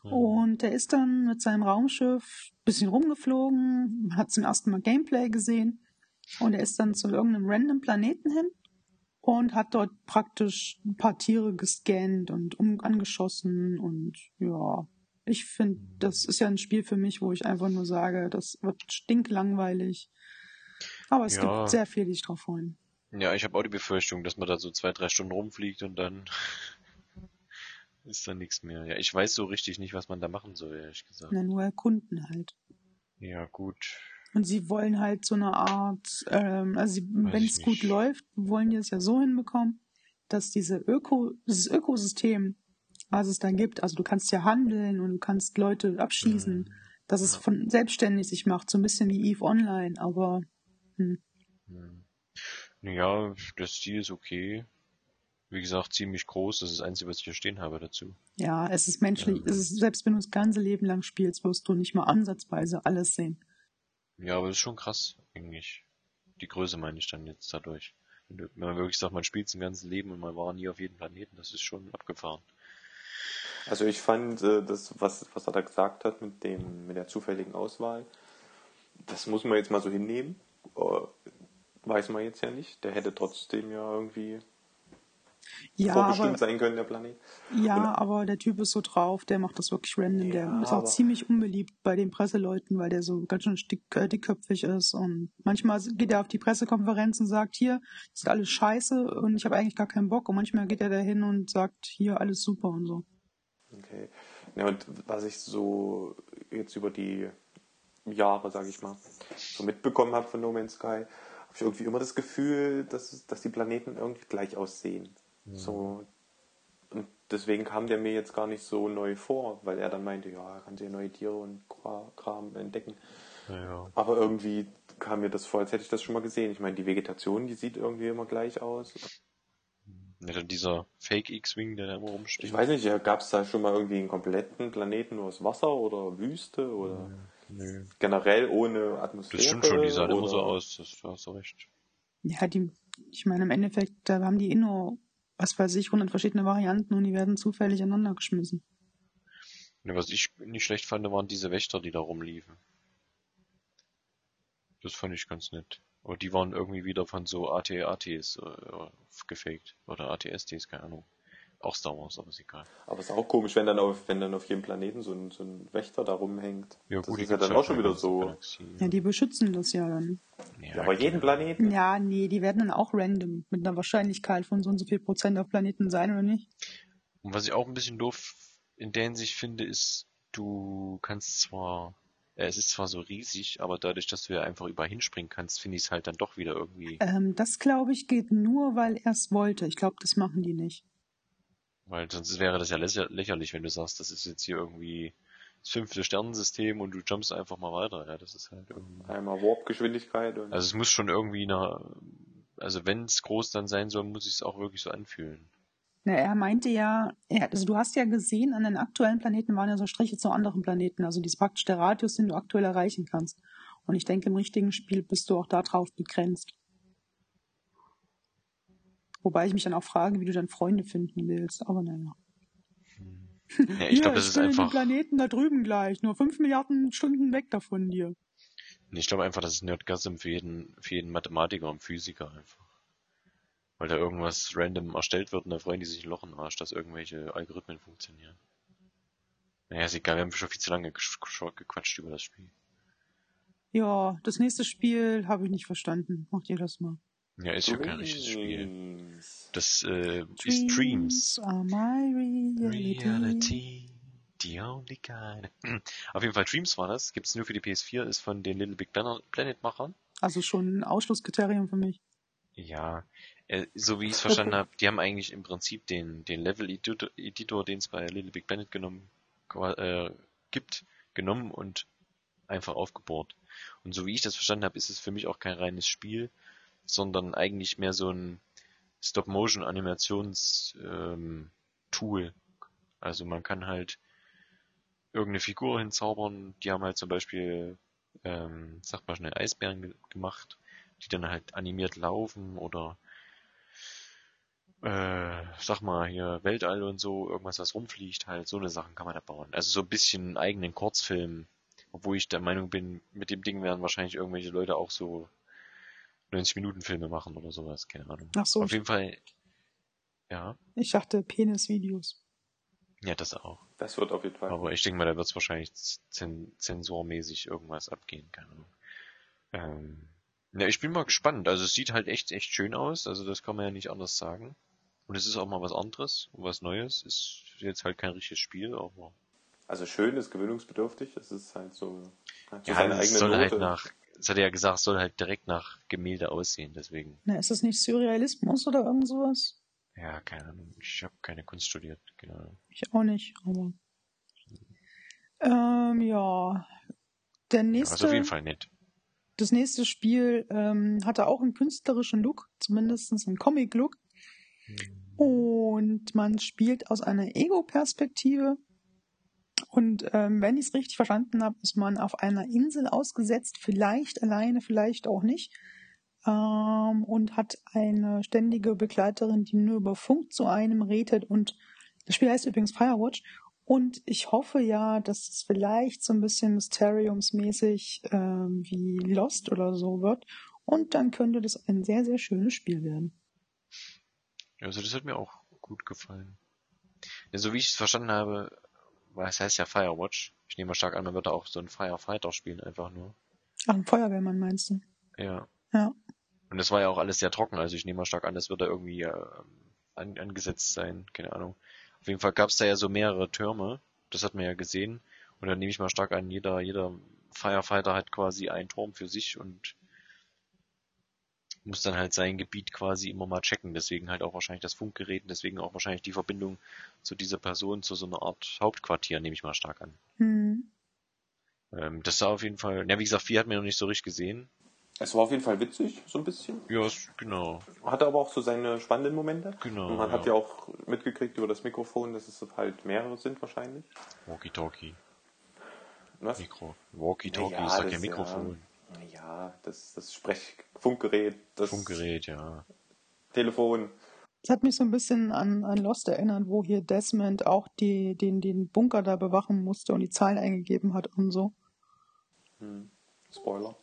Hm. Und er ist dann mit seinem Raumschiff ein bisschen rumgeflogen, hat zum ersten Mal Gameplay gesehen und er ist dann zu irgendeinem random Planeten hin und hat dort praktisch ein paar Tiere gescannt und um angeschossen und ja, ich finde, das ist ja ein Spiel für mich, wo ich einfach nur sage, das wird stinklangweilig. Aber es Ja. gibt sehr viel, die sich drauf freuen. Ja, ich habe auch die Befürchtung, dass man da so zwei, drei Stunden rumfliegt und dann ist da nichts mehr. Ja, ich weiß so richtig nicht, was man da machen soll, ehrlich gesagt. Na, nur erkunden halt. Ja, gut. Und sie wollen halt so eine Art, ähm, also wenn es gut läuft, wollen die es ja so hinbekommen, dass diese Öko, dieses Ökosystem, was es da gibt, also du kannst ja handeln und du kannst Leute abschießen, Mhm. dass es von selbstständig sich macht, so ein bisschen wie Eve Online, aber hm, Hm. Ja, der Stil ist okay. Wie gesagt, ziemlich groß. Das ist das Einzige, was ich hier stehen habe dazu. ja, es ist menschlich, Ja. es ist, selbst wenn du das ganze Leben lang spielst, wirst du nicht mal ansatzweise alles sehen. Ja, aber das ist schon krass, eigentlich. Die Größe meine ich dann jetzt dadurch. Wenn, du, wenn man wirklich sagt, man spielt sein ganzes Leben und man war nie auf jedem Planeten, das ist schon abgefahren. Also ich fand äh, das, was, was er da gesagt hat mit dem, mit der zufälligen Auswahl, das muss man jetzt mal so hinnehmen. Äh, weiß man jetzt ja nicht. Der hätte trotzdem ja irgendwie Ja, vorbestimmt aber, sein können, der Planet. ja, Und- aber der Typ ist so drauf, der macht das wirklich random. Der Ja, ist auch aber- ziemlich unbeliebt bei den Presseleuten, weil der so ganz schön dick, äh, dickköpfig ist. Und manchmal geht er auf die Pressekonferenz und sagt, hier, das ist alles scheiße und ich habe eigentlich gar keinen Bock. Und manchmal geht er da hin und sagt, hier, alles super und so. Okay. Ja, und was ich so jetzt über die Jahre, sage ich mal, so mitbekommen habe von No Man's Sky, habe ich irgendwie immer das Gefühl, dass, dass die Planeten irgendwie gleich aussehen. So, und deswegen kam der mir jetzt gar nicht so neu vor, weil er dann meinte, ja, er kann sich neue Tiere und Kram entdecken. Naja. Aber irgendwie kam mir das vor, als hätte ich das schon mal gesehen. Ich meine, die Vegetation, die sieht irgendwie immer gleich aus. Ja, dann dieser Fake X-Wing, der da immer rumsteht. Ich weiß nicht, gab es da schon mal irgendwie einen kompletten Planeten nur aus Wasser oder Wüste oder Nö. generell ohne Atmosphäre? Das stimmt schon, die sahen immer so aus, das, da hast du recht. Ja, die, ich meine, im Endeffekt, da haben die eh nur, was weiß ich, hundert verschiedene Varianten und die werden zufällig aneinander geschmissen. Ne, was ich nicht schlecht fand, waren diese Wächter, die da rumliefen. Das fand ich ganz nett. Aber die waren irgendwie wieder von so AT-ATs äh, gefaked. Oder ATSTs, keine Ahnung. Auch Star Wars, aber ist egal. Aber es ist auch komisch, wenn dann auf, wenn dann auf jedem Planeten so ein, so ein Wächter da rumhängt. das die ist ja dann auch schon bei wieder so. Ja, die beschützen das ja dann. Ja, Ja, aber jeden Planeten? Ja, nee, die werden dann auch random mit einer Wahrscheinlichkeit von so und so viel Prozent auf Planeten sein, oder nicht? Und was ich auch ein bisschen doof in der Hinsicht finde, ist, du kannst zwar, äh, es ist zwar so riesig, aber dadurch, dass du ja einfach überall hinspringen kannst, finde ich es halt dann doch wieder irgendwie, Ähm, das glaube ich geht nur, weil er es wollte. Ich glaube, das machen die nicht. Weil sonst wäre das ja lächer lächerlich, wenn du sagst, das ist jetzt hier irgendwie das fünfte Sternensystem und du jumpst einfach mal weiter. Ja, das ist halt irgendwie. Einmal Warp-Geschwindigkeit und Also es muss schon irgendwie eine, also wenn es groß dann sein soll, muss ich es auch wirklich so anfühlen. Na, er meinte ja, er, also du hast ja gesehen, an den aktuellen Planeten waren ja so Striche zu anderen Planeten. Also das ist praktisch der Radius, den du aktuell erreichen kannst. Und ich denke, im richtigen Spiel bist du auch darauf begrenzt. Wobei ich mich dann auch frage, wie du dann Freunde finden willst. Aber naja. Ja, ich glaube, das ist einfach. Planeten da drüben gleich, nur fünf Milliarden Stunden weg davon dir. Ich glaube einfach, das ist Nerdgasm für jeden, für jeden Mathematiker und Physiker einfach. Weil da irgendwas random erstellt wird und da freuen die sich ein Loch im Arsch, dass irgendwelche Algorithmen funktionieren. Naja, ist egal, wir haben schon viel zu lange gequatscht über das Spiel. Ja, das nächste Spiel habe ich nicht verstanden. Macht ihr das mal. Ja, ist ja kein richtiges Spiel. Dreams. Das äh, ist Dreams. are my reality. Reality. The only kind. Auf jeden Fall Dreams war das. Gibt's nur für die PS4, ist von den Little Big Planet Planet Machern. Also schon ein Ausschlusskriterium für mich. Ja, äh, so wie ich es verstanden habe, die haben eigentlich im Prinzip den, den Level-Editor, Editor, den es bei Little Big Planet genommen äh, gibt, genommen und einfach aufgebohrt. Und so wie ich das verstanden habe, ist es für mich auch kein reines Spiel, sondern eigentlich mehr so ein Stop-Motion-Animations-Tool. Ähm, also man kann halt irgendeine Figur hinzaubern, die haben halt zum Beispiel, ähm, sag mal schnell, Eisbären ge gemacht die dann halt animiert laufen oder äh, sag mal hier Weltall und so, irgendwas was rumfliegt halt, so eine Sachen kann man da bauen. Also so ein bisschen eigenen Kurzfilm, obwohl ich der Meinung bin, mit dem Ding werden wahrscheinlich irgendwelche Leute auch so 90 Minuten Filme machen oder sowas, keine Ahnung. Ach so, Auf jeden Fall, ja, ich dachte Penis-Videos. ja, das auch. Das wird auf jeden Fall. Aber ich denke mal, da wird es wahrscheinlich zen zensormäßig irgendwas abgehen, keine Ahnung. Ähm, ja, ich bin mal gespannt. Also es sieht halt echt, echt schön aus. Also das kann man ja nicht anders sagen. Und es ist auch mal was anderes und was Neues. Ist jetzt halt kein richtiges Spiel, aber Also schön ist gewöhnungsbedürftig. Es ist halt so, hat so ja, seine es eigene soll Note. halt nach, es hat er ja gesagt, es soll halt direkt nach Gemälde aussehen. Deswegen, Na, ist das nicht Surrealismus oder irgend sowas? ja, keine Ahnung. Ich habe keine Kunst studiert, genau. Ich auch nicht, aber. Ähm, ja. Der Ja, nächste, ist auf jeden Fall nett. das nächste Spiel ähm, hatte auch einen künstlerischen Look, zumindest einen Comic-Look. Und man spielt aus einer Ego-Perspektive. Und ähm, wenn ich es richtig verstanden habe, ist man auf einer Insel ausgesetzt, vielleicht alleine, vielleicht auch nicht. Ähm, und hat eine ständige Begleiterin, die nur über Funk zu einem redet. Und das Spiel heißt übrigens Firewatch. Und ich hoffe ja, dass es vielleicht so ein bisschen Mysteriums-mäßig ähm, wie Lost oder so wird. Und dann könnte das ein sehr, sehr schönes Spiel werden. Also das hat mir auch gut gefallen. Ja, so wie ich es verstanden habe, was heißt ja Firewatch? Ich nehme mal stark an, man wird da auch so ein Firefighter spielen, einfach nur. Ach, ein Feuerwehrmann meinst du? Ja. Ja. Und das war ja auch alles sehr trocken, also ich nehme mal stark an, das wird da irgendwie äh, an, angesetzt sein, keine Ahnung. Auf jeden Fall gab es da ja so mehrere Türme, das hat man ja gesehen. Und dann nehme ich mal stark an, jeder, jeder Firefighter hat quasi einen Turm für sich und muss dann halt sein Gebiet quasi immer mal checken. Deswegen halt auch wahrscheinlich das Funkgerät und deswegen auch wahrscheinlich die Verbindung zu dieser Person, zu so einer Art Hauptquartier, nehme ich mal stark an. Hm. Ähm, das sah auf jeden Fall, ja wie gesagt, vier hat mir noch nicht so richtig gesehen. Es war auf jeden Fall witzig, so ein bisschen. Ja, genau. Hatte aber auch so seine spannenden Momente. Genau, Und man hat ja. ja auch mitgekriegt über das Mikrofon, dass es halt mehrere sind wahrscheinlich. Walkie-Talkie. Was? Mikro. Walkie-Talkie Ja, ist doch kein Mikrofon. Ja, das, das Sprechfunkgerät, das Funkgerät, ja. Telefon. Das hat mich so ein bisschen an, an Lost erinnert, wo hier Desmond auch die, den, den Bunker da bewachen musste und die Zahlen eingegeben hat und so. Hm. Spoiler.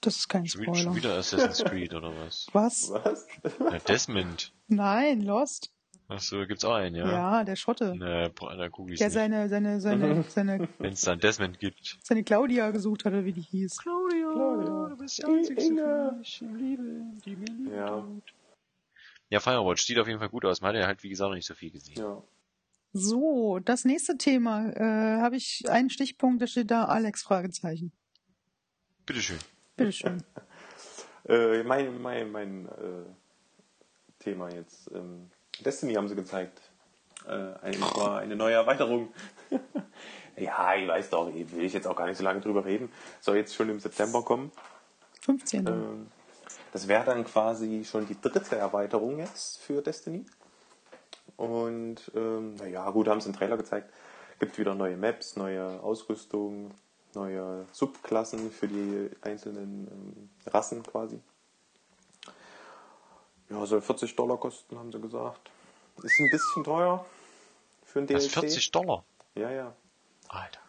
Das ist kein Schon Spoiler. wieder Assassin's Creed oder was? Was? Was? Ja, Desmond. Nein, Lost. Achso, gibt's auch einen, Ja, ja? der Schotte. Ne, da google ich Der nicht. seine, seine, seine, seine, Wenn es dann Desmond gibt. seine Claudia gesucht hatte, wie die hieß. Claudia, Claudia. du bist die einzigste für mich im Leben, die mir lieb Ja. tut. Ja, Firewatch sieht auf jeden Fall gut aus. Man hat ja halt, wie gesagt, noch nicht so viel gesehen. Ja. So, das nächste Thema, äh, habe ich einen Stichpunkt, da steht da Alex Fragezeichen. Bitteschön. Bitteschön. Äh, mein mein, mein äh, Thema jetzt. Ähm, Destiny haben sie gezeigt. Äh, ein, war eine neue Erweiterung. ja, ich weiß doch, will ich jetzt auch gar nicht so lange drüber reden. Soll jetzt schon im September kommen. 15. Ähm, das wäre dann quasi schon die dritte Erweiterung jetzt für Destiny. Und ähm, naja, gut, haben sie einen Trailer gezeigt. Gibt wieder neue Maps, neue Ausrüstung, neue Subklassen für die einzelnen ähm, Rassen quasi. Ja, soll 40 Dollar kosten, haben sie gesagt. Ist ein bisschen teuer für ein Das DLC. 40 Dollar. Ja, ja. Alter.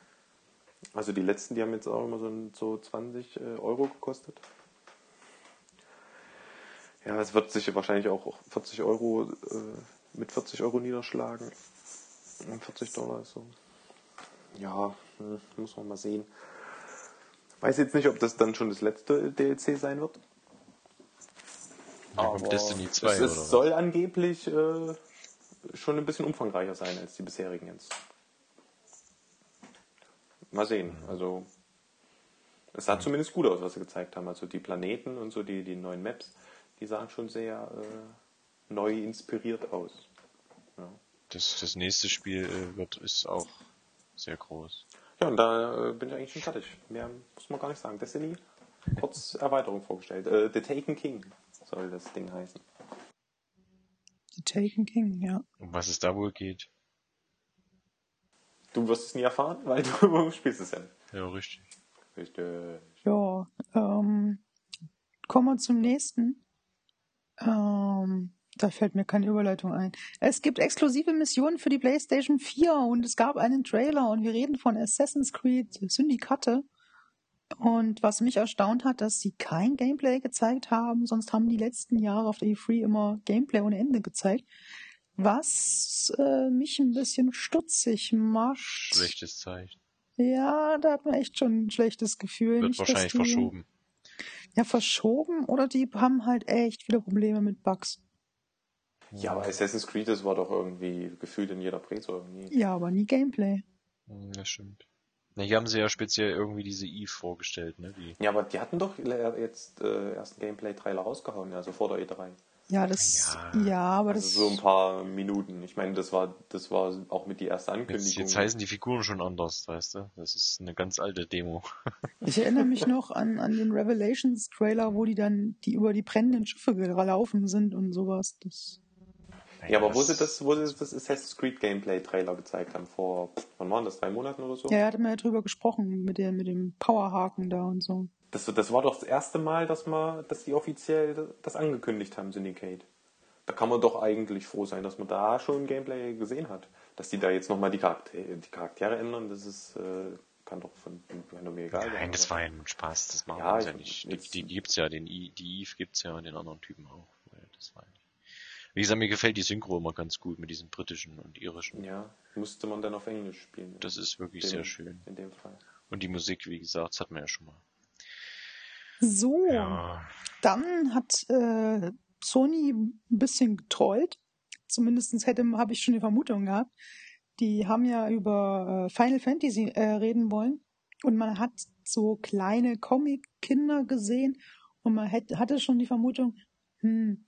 Also die letzten, die haben jetzt auch immer so, so 20 äh, Euro gekostet. Ja, es wird sich wahrscheinlich auch 40 Euro äh, mit 40 Euro niederschlagen. Und 40 Dollar ist so. Ja, hm, muss man mal sehen. Weiß jetzt nicht, ob das dann schon das letzte DLC sein wird. Kommt Destiny 2 es, es soll angeblich äh, schon ein bisschen umfangreicher sein als die bisherigen jetzt. Mal sehen. Also es sah zumindest gut aus, was sie gezeigt haben. Also die Planeten und so die, die neuen Maps, die sahen schon sehr äh, neu inspiriert aus. Ja. Das, das nächste Spiel äh, wird, ist auch sehr groß. Ja, und da äh, bin ich eigentlich schon fertig. Mehr muss man gar nicht sagen. Destiny, kurz Erweiterung vorgestellt. Äh, The Taken King soll das Ding heißen. The Taken King, ja. Um was es da wohl geht. Du wirst es nie erfahren, weil du spielst es ja. Ja, richtig. Richtig. Ja, ähm, kommen wir zum nächsten. Ähm, da fällt mir keine Überleitung ein. Es gibt exklusive Missionen für die PlayStation 4 und es gab einen Trailer und wir reden von Assassin's Creed Syndicate. Und was mich erstaunt hat, dass sie kein Gameplay gezeigt haben, sonst haben die letzten Jahre auf der E3 immer Gameplay ohne Ende gezeigt. Was äh, mich ein bisschen stutzig macht. Schlechtes Zeichen. Ja, da hat man echt schon ein schlechtes Gefühl. Wird Nicht, wahrscheinlich die- verschoben. Ja, verschoben oder die haben halt echt viele Probleme mit Bugs. Ja, aber Assassin's Creed, das war doch irgendwie gefühlt in jeder Presse irgendwie. Ja, aber nie Gameplay. Hm, Das stimmt. Na, hier haben sie ja speziell irgendwie diese Eve vorgestellt, ne? Die, Ja, aber die hatten doch jetzt äh, erst einen Gameplay-Trailer rausgehauen, also vor der E3. Ja, das, Ja. ja, aber Also das, so ein paar Minuten. Ich meine, das war, das war auch mit die erste jetzt, Ankündigung. jetzt heißen die Figuren schon anders, weißt du? Das ist eine ganz alte Demo. ich erinnere mich noch an, an den Revelations Trailer, wo die dann, die über die brennenden Schiffe gelaufen sind und sowas. Das, ja, aber wo sie das, wo sie das Assassin's Creed Gameplay-Trailer gezeigt haben, vor, wann waren das, drei Monaten oder so? ja, er hatte mir ja drüber gesprochen, mit dem, mit dem Powerhaken da und so. Das, das war doch das erste Mal, dass man, dass die offiziell das angekündigt haben, Syndicate. Da kann man doch eigentlich froh sein, dass man da schon Gameplay gesehen hat. Dass die da jetzt nochmal die, Charaktere, die Charaktere ändern, das ist, äh, kann doch von, kann doch mir egal sein. Nein, das war ja ein Spaß, das machen Ja, wir ja ich- nicht. Die, die gibt's ja, den I, die Eve gibt's ja und den anderen Typen auch. Das war ja nicht. Wie gesagt, mir gefällt die Synchro immer ganz gut mit diesem britischen und irischen. Ja, musste man dann auf Englisch spielen. Das ist wirklich Dem- sehr schön. In dem Fall. Und die Musik, wie gesagt, das hatten wir ja schon mal. So, Ja, dann hat äh, Sony ein bisschen getrollt. Zumindest hätte habe ich schon die Vermutung gehabt. Die haben ja über äh, Final Fantasy äh, reden wollen und man hat so kleine Comic-Kinder gesehen und man hätte, hatte schon die Vermutung, hm,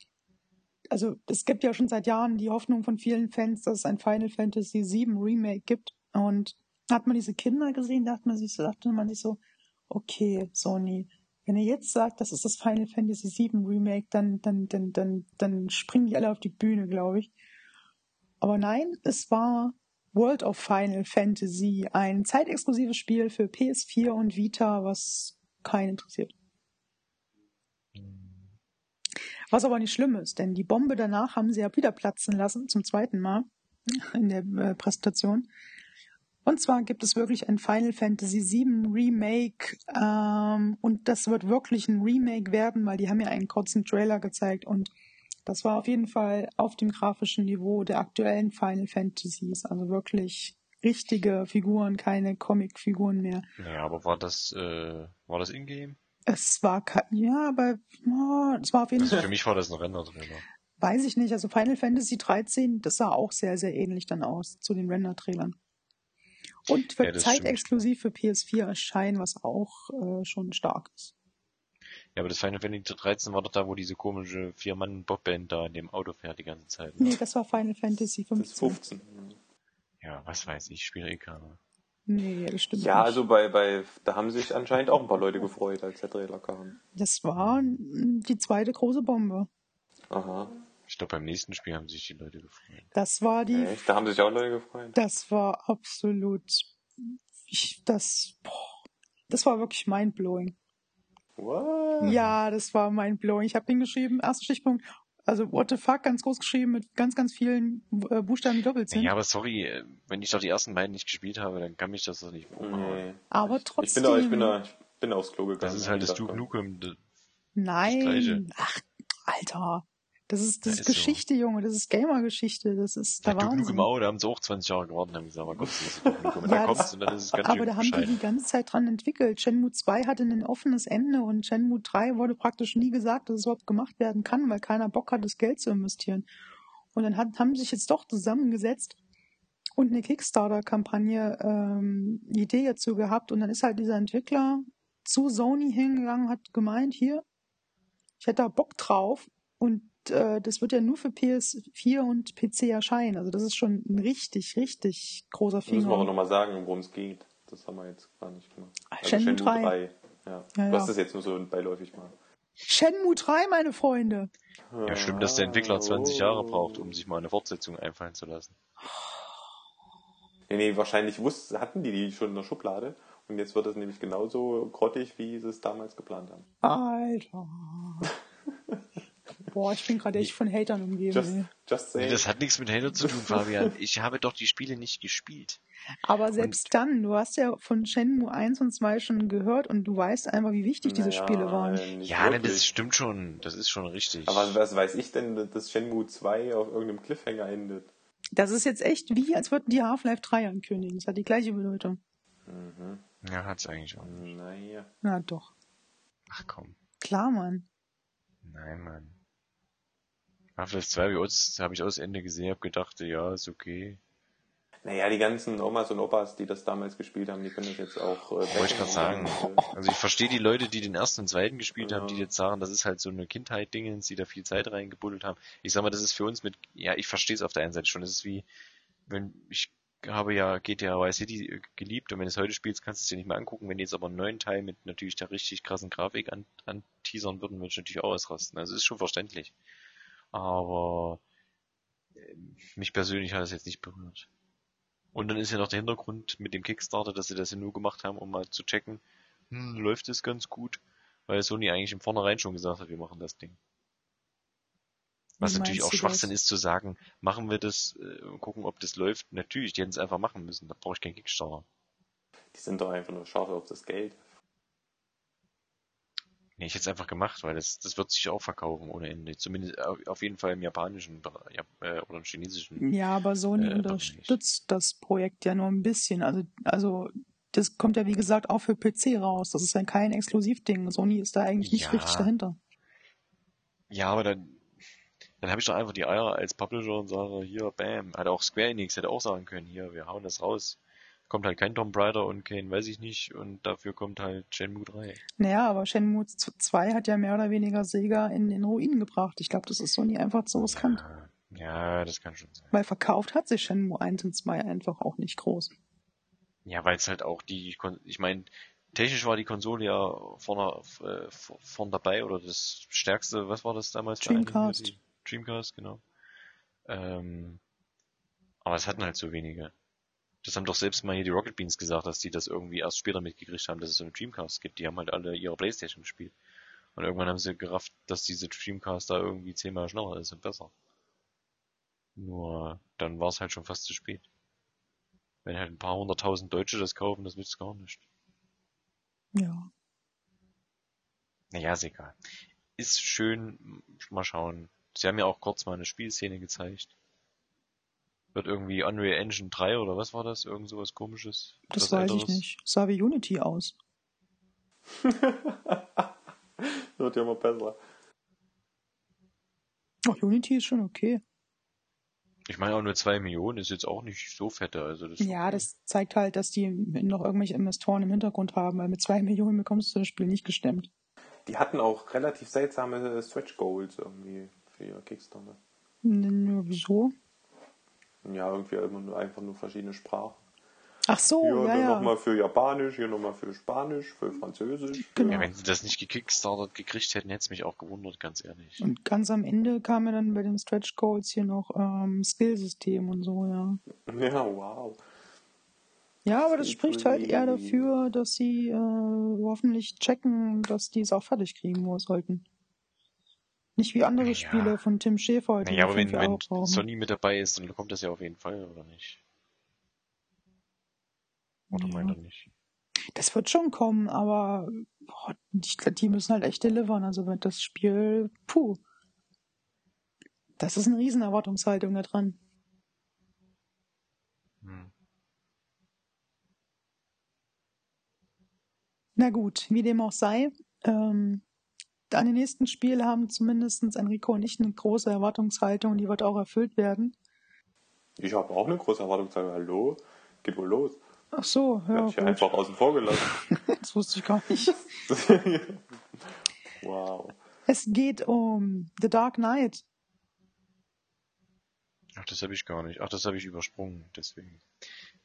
also es gibt ja schon seit Jahren die Hoffnung von vielen Fans, dass es ein Final Fantasy VII Remake gibt und hat man diese Kinder gesehen, dachte man sich so, dachte man sich so, okay, Sony, wenn ihr jetzt sagt, das ist das Final Fantasy VII Remake, dann, dann, dann, dann, dann springen die alle auf die Bühne, glaube ich. Aber nein, es war World of Final Fantasy, ein zeitexklusives Spiel für PS4 und Vita, was keinen interessiert. Was aber nicht schlimm ist, denn die Bombe danach haben sie ja wieder platzen lassen, zum zweiten Mal in der äh, Präsentation. Und zwar gibt es wirklich ein Final Fantasy VII Remake ähm, und das wird wirklich ein Remake werden, weil die haben ja einen kurzen Trailer gezeigt und das war auf jeden Fall auf dem grafischen Niveau der aktuellen Final Fantasies, also wirklich richtige Figuren, keine Comic-Figuren mehr. naja, aber war das, äh, war das Ingame? Es war, ke- ja, aber oh, es war auf jeden Also Fall für mich war das ein Render-Trailer. Weiß ich nicht. Also Final Fantasy 13, das sah auch sehr, sehr ähnlich dann aus zu den Render-Trailern. Und wird Ja, zeitexklusiv für PS4 erscheinen, was auch äh, schon stark ist. Ja, aber das Final Fantasy 13 war doch da, wo diese komische Vier-Mann-Bobband da in dem Auto fährt die ganze Zeit. Ne? Nee, das war Final Fantasy Das ist 15. 15. Ja, was weiß ich, spiele eh keiner. Nee, das stimmt Ja, nicht. also bei, bei, da haben sich anscheinend auch ein paar Leute gefreut, als der Trailer kam. Das war die zweite große Bombe. Aha. Ich glaube, beim nächsten Spiel haben sich die Leute gefreut. Das war die, Echt? Da haben sich auch Leute gefreut. das war absolut, ich, das, boah, das war wirklich mindblowing. What? Ja, das war mindblowing. Ich habe den geschrieben, erster Stichpunkt, also what the fuck, ganz groß geschrieben mit ganz, ganz vielen äh, Buchstaben, die doppelt sind. Ja, aber sorry, äh, wenn ich doch die ersten beiden nicht gespielt habe, dann kann mich das doch nicht umhauen. Nee. Aber Ich bin trotzdem. da, ich bin da, ich bin aufs Klo gegangen. Das ist halt das Duke Nukem. Nein. Gleiche. Ach, Alter. Das ist, das Ja, ist ist so. Geschichte, Junge. Das ist Gamer-Geschichte. Das ist der Duke Wahnsinn. Auch, da haben sie auch 20 Jahre gewartet haben gesagt, aber Gott, Duke. Und Ja, das- kommt's und dann ist es ganz Aber da haben die die ganze Zeit dran entwickelt. Shenmue 2 hatte ein offenes Ende und Shenmue 3 wurde praktisch nie gesagt, dass es überhaupt gemacht werden kann, weil keiner Bock hat, das Geld zu investieren. Und dann hat, haben sie sich jetzt doch zusammengesetzt und eine Kickstarter-Kampagne ähm, Idee dazu gehabt. Und dann ist halt dieser Entwickler zu Sony hingegangen, hat gemeint, hier, ich hätte da Bock drauf. Und äh, das wird ja nur für PS4 und PC erscheinen. Also das ist schon ein richtig, richtig großer Müssen wir aber Finger. nochmal sagen, worum es geht. Das haben wir jetzt gar nicht gemacht. Also Shenmue 3. Ja. Ja, Du hast ja. das jetzt nur so beiläufig mal. Shenmue 3, meine Freunde. Ja, stimmt, dass der Entwickler 20 Jahre braucht, um sich mal eine Fortsetzung einfallen zu lassen. Nee, nee, wahrscheinlich wussten, hatten die die schon in der Schublade. Und jetzt wird es nämlich genauso grottig, wie sie es damals geplant haben. Alter. Boah, ich bin gerade echt von Hatern umgeben. Just, just Nee, das hat nichts mit Halo zu tun, Fabian. Ich habe doch die Spiele nicht gespielt. Aber selbst dann, du hast ja von Shenmue 1 und 2 schon gehört und du weißt einfach, wie wichtig diese Naja, Spiele waren. Ja, ne, das stimmt schon. Das ist schon richtig. Aber was weiß ich denn, dass Shenmue 2 auf irgendeinem Cliffhanger endet? Das ist jetzt echt wie, als würden die Half-Life 3 ankündigen. Das hat die gleiche Bedeutung. Mhm. ja, hat's eigentlich auch. nicht. Naja. Na doch. Ach komm. Klar, Mann. Nein, Mann. Half-Life 2 habe ich aus, habe ich aus Ende gesehen, habe gedacht, ja, ist okay. Naja, die ganzen Omas und Opas, die das damals gespielt haben, die können das jetzt auch. Äh, Wollte ich gerade sagen. Also ich verstehe die Leute, die den ersten und zweiten gespielt haben, die Ja. jetzt sagen, das ist halt so eine Kindheit-Dingens, die da viel Zeit reingebuddelt haben. Ich sag mal, das ist für uns mit, ja, ich verstehe es auf der einen Seite schon. Das ist wie, wenn, ich habe ja GTA Vice City geliebt und wenn du es heute spielst, kannst du es dir nicht mehr angucken. Wenn die jetzt aber einen neuen Teil mit natürlich der richtig krassen Grafik an, anteasern würden, würde ich natürlich auch ausrasten. Also ist schon verständlich. Aber äh, mich persönlich hat es jetzt nicht berührt. Und dann ist ja noch der Hintergrund mit dem Kickstarter, dass sie das ja nur gemacht haben, um mal zu checken, hm, läuft es ganz gut, weil Sony eigentlich im Vornherein schon gesagt hat, wir machen das Ding. Was natürlich auch Schwachsinn das? ist zu sagen, machen wir das äh, und gucken, ob das läuft. Natürlich, die hätten es einfach machen müssen, da brauche ich keinen Kickstarter. Die sind doch einfach nur scharf auf das Geld. Nee, ich hätte es einfach gemacht, weil das, das wird sich auch verkaufen ohne Ende. Zumindest auf, auf jeden Fall im japanischen ja, äh, oder im chinesischen. Ja, aber Sony Äh, unterstützt das Projekt ja nur ein bisschen. Also, also das kommt ja wie gesagt auch für PC raus. Das ist ja kein Exklusivding. Sony ist da eigentlich nicht Ja. richtig dahinter. Ja, aber dann, dann habe ich doch einfach die Eier als Publisher und sage, hier, bam, hat auch Square Enix hätte auch sagen können, hier, wir hauen das raus. Kommt halt kein Tomb Raider und kein weiß ich nicht und dafür kommt halt Shenmue 3. Naja, aber Shenmue 2 hat ja mehr oder weniger Sega in den Ruinen gebracht. Ich glaube, das ist Sony einfach so riskant. Ja, ja, das kann schon sein. Weil verkauft hat sich Shenmue 1 und 2 einfach auch nicht groß. Ja, weil es halt auch die, ich meine, technisch war die Konsole ja vorne, äh, vorn dabei oder das stärkste, was war das damals? Dreamcast. Dreamcast, genau. Ähm, aber es hatten halt so wenige. Das haben doch selbst mal hier die Rocket Beans gesagt, dass die das irgendwie erst später mitgekriegt haben, dass es so eine Dreamcast gibt. Die haben halt alle ihre Playstation gespielt. Und irgendwann haben sie gerafft, dass diese Dreamcast da irgendwie zehnmal schneller ist und besser. Nur dann war es halt schon fast zu spät. Wenn halt ein paar hunderttausend Deutsche das kaufen, das nützt gar nicht. Ja. Naja, ist egal. Ist schön, mal schauen. Sie haben ja auch kurz mal eine Spielszene gezeigt. Wird irgendwie Unreal Engine 3 oder was war das? Irgend sowas komisches? Das weiß ich Älteres? nicht. Sah wie Unity aus. Wird ja immer besser. Ach, Unity ist schon okay. Ich meine auch nur 2 Millionen ist jetzt auch nicht so fette, also das Ja, okay. das zeigt halt, dass die noch irgendwelche Investoren im Hintergrund haben, weil mit zwei Millionen bekommst du das Spiel nicht gestemmt. Die hatten auch relativ seltsame Stretch Goals irgendwie für ihr Kickstarter. Wieso? Ja, irgendwie immer nur, einfach nur verschiedene Sprachen. Ach so, hier ja, ja. nochmal für Japanisch, hier nochmal für Spanisch, für Französisch. Genau. Ja, wenn sie das nicht gekickstartet gekriegt hätten, hätte es mich auch gewundert, ganz ehrlich. Und ganz am Ende kam ja dann bei den Stretch Goals hier noch ähm, Skillsystem und so, ja. Ja, wow. Ja, aber das Sieht spricht halt eher dafür, dass sie äh, hoffentlich checken, dass die es auch fertig kriegen wo sollten. Nicht wie andere Ja. Spiele von Tim Schäfer, die Naja, aber wenn, wenn. Sony mit dabei ist, dann kommt das ja auf jeden Fall, oder nicht? Oder Ja. meint er nicht? Das wird schon kommen, aber boah, ich die müssen halt echt delivern. Also wenn das Spiel, puh. Das ist eine riesen Erwartungshaltung da dran. Hm. Na gut, wie dem auch sei. Ähm, an den nächsten Spiel haben zumindest Enrico und ich eine große Erwartungshaltung, die wird auch erfüllt werden. Ich habe auch eine große Erwartungshaltung. Hallo? Geht wohl los? Ach so, Ja, ja, ich gut. einfach außen vor gelassen. Das wusste ich gar nicht. wow. Es geht um The Dark Knight. Ach, das habe ich gar nicht. Ach, das habe ich übersprungen, deswegen.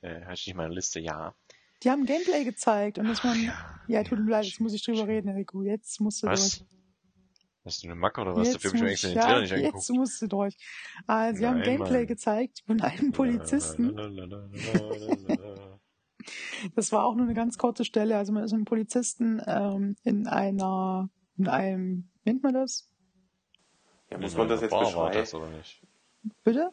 Äh, hatte ich nicht meine Liste, ja. Die haben Gameplay gezeigt und dass man. ja. Ja, tut mir leid, jetzt muss ich drüber reden, Enrico. Jetzt musst du Was? durch. Hast du eine Macke oder was? Jetzt Dafür habe ich mir extra den ja, Trailer nicht Jetzt angeguckt. musst du durch. Also, sie haben Gameplay Mann. gezeigt von einem Polizisten. Das war auch nur eine ganz kurze Stelle. Also man ist mit einem Polizisten ähm, in einer, in einem, wie nennt man das? Ja, muss man das jetzt beschreiben? das, oder nicht? Bitte?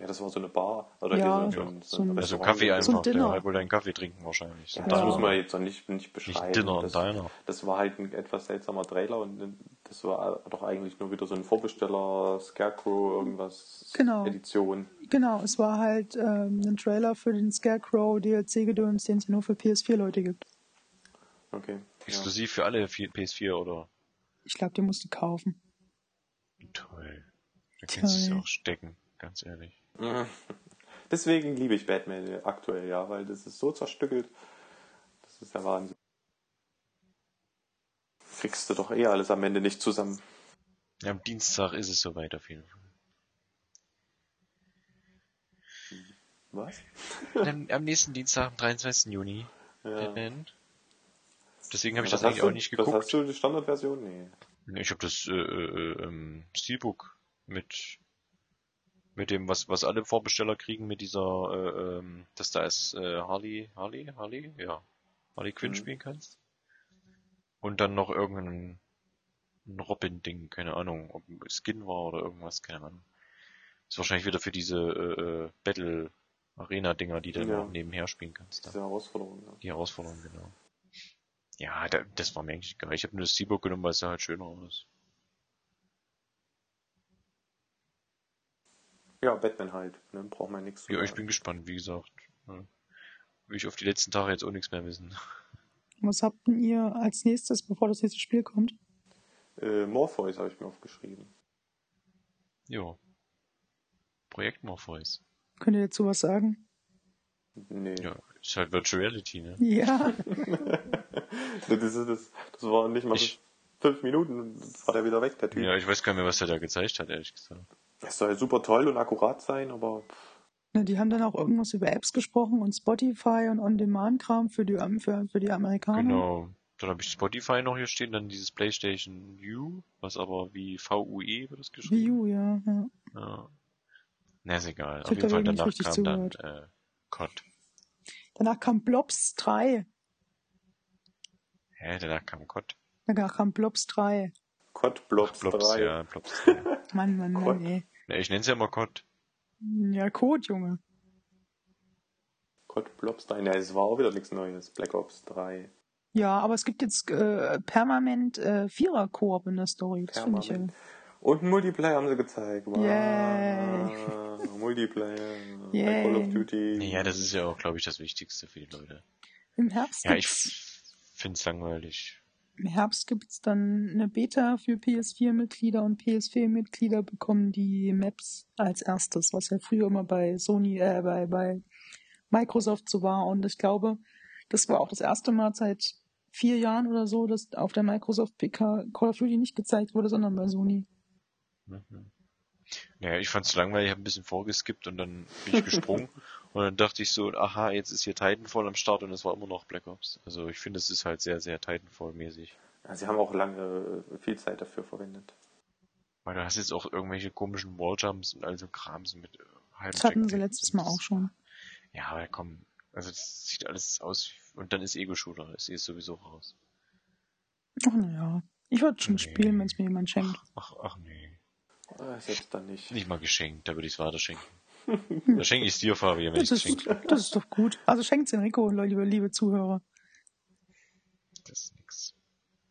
Ja, das war so eine Bar. Oder Ja, so, so ein, so ein- Also. Kaffee So ein einfach, der Dinner. halt wohl deinen Kaffee trinken wahrscheinlich. So Ja, das Ja. muss man jetzt noch nicht, nicht beschreiben. Dinner und das, Diner. das war halt ein etwas seltsamer Trailer und das war doch eigentlich nur wieder so ein Vorbesteller, Scarecrow, irgendwas Genau. Edition. Genau, es war halt ähm, ein Trailer für den Scarecrow DLC-Gedöns, den es ja nur für PS4-Leute gibt. Okay. Exklusiv für alle vier- PS4 oder? Ich glaube, die musst du kaufen. Toll. Da kannst du es auch stecken, ganz ehrlich. Deswegen liebe ich Batman aktuell, ja, weil das ist so zerstückelt. Das ist der Wahnsinn. Kriegst du doch eh alles am Ende nicht zusammen. Am Dienstag ist es soweit auf jeden Fall. Was? am, am nächsten Dienstag, am 23. Juni. Ja. Deswegen habe ich das eigentlich du? auch nicht Was hast geguckt. du, die Standardversion? Nee. Ich habe das äh, äh, ähm, Steelbook mit mit dem, was was alle Vorbesteller kriegen, mit dieser, äh, ähm, dass da ist äh, Harley, Harley, Harley, ja, Harley Quinn Mhm. spielen kannst. Und dann noch irgendein ein Robin-Ding, keine Ahnung, ob Skin war oder irgendwas, keine Ahnung. Ist wahrscheinlich wieder für diese äh, äh, Battle Arena Dinger, die du Ja. nebenher spielen kannst. Da. Herausforderung. Ja. Die Herausforderung, genau. Ja, da, das war mir eigentlich egal. Ich habe nur das Seabook genommen, weil es sah halt schöner aus. Ja, Batman halt. Ne? Braucht man nichts. Ja, ich bin gespannt, wie gesagt. Ja. Will ich auf die letzten Tage jetzt auch nichts mehr wissen. Was habt denn ihr als nächstes, bevor das nächste Spiel kommt? Äh, Morpheus habe ich mir aufgeschrieben. Jo. Projekt Morpheus. Könnt ihr dazu was sagen? Nee. Ja, ist halt Virtual Reality, ne? Ja, Das, ist, das, das war nicht mal Ich- fünf Minuten war der wieder weg, der Typ. Ja, ich weiß gar nicht mehr, was er da gezeigt hat, ehrlich gesagt. Das soll super toll und akkurat sein, aber Ne, die haben dann auch irgendwas über Apps gesprochen und Spotify und On-Demand-Kram für die, für, für die Amerikaner. Genau. Dann habe ich Spotify noch hier stehen, dann dieses PlayStation U, was aber wie VUE wird das Wii geschrieben. U, ja. ja. Ja. Na, ist egal. Ich Auf jeden Fall danach kam zugehört. dann äh, COD. Danach kam Blobs 3. Hä, danach kam COD. Danach kam Blobs 3. COD Blobs Blobs, 3. ja, Blobs 3. Mann, Mann, Gott. Mann, ey. Ne, ich nenne es ja immer COD. Ja, Code, Junge. COD Blobs 3. Ne, es war auch wieder nichts Neues. Black Ops 3. Ja, aber es gibt jetzt äh, permanent äh, Vierer-Koop in der Story. Das finde ich ja. Permanent. Und Multiplayer haben sie gezeigt. Wow. Yay. Multiplayer. Yay. Call of Duty. Ja, das ist ja auch, glaube ich, das Wichtigste für die Leute. Im Herbst Ja, ich gibt's, find's langweilig. Im Herbst gibt's dann eine Beta für PS4-Mitglieder und PS4-Mitglieder bekommen die Maps als erstes, was ja früher immer bei Sony, äh, bei, bei Microsoft so war. Und ich glaube, das war auch das erste Mal seit vier Jahren oder so, dass auf der Microsoft PK Call of Duty nicht gezeigt wurde, sondern bei Sony. Mhm. Naja, ich fand's langweilig, habe ein bisschen vorgeskippt und dann bin ich gesprungen und dann dachte ich so, aha, jetzt ist hier Titanfall am Start und es war immer noch Black Ops. Also ich finde, es ist halt sehr, sehr Titanfall-mäßig. Ja, sie haben auch lange äh, viel Zeit dafür verwendet. Weil du hast jetzt auch irgendwelche komischen Walljumps und all so Krams mit äh, halben Das hatten sie letztes Mal auch schon. Ja, aber komm, also das sieht alles aus und dann ist Ego-Shooter, das ist sowieso raus. Ach naja. Ich würde schon Nee. spielen, wenn es mir jemand schenkt. Ach, ach nee. Äh, selbst dann nicht. Nicht mal geschenkt, da würde ich es weiter schenken. da schenke ich es dir, Fabian, wenn ich Das es ist, schenke. das ist doch gut. Also schenkt's Enrico, liebe, liebe Zuhörer. Das ist nix.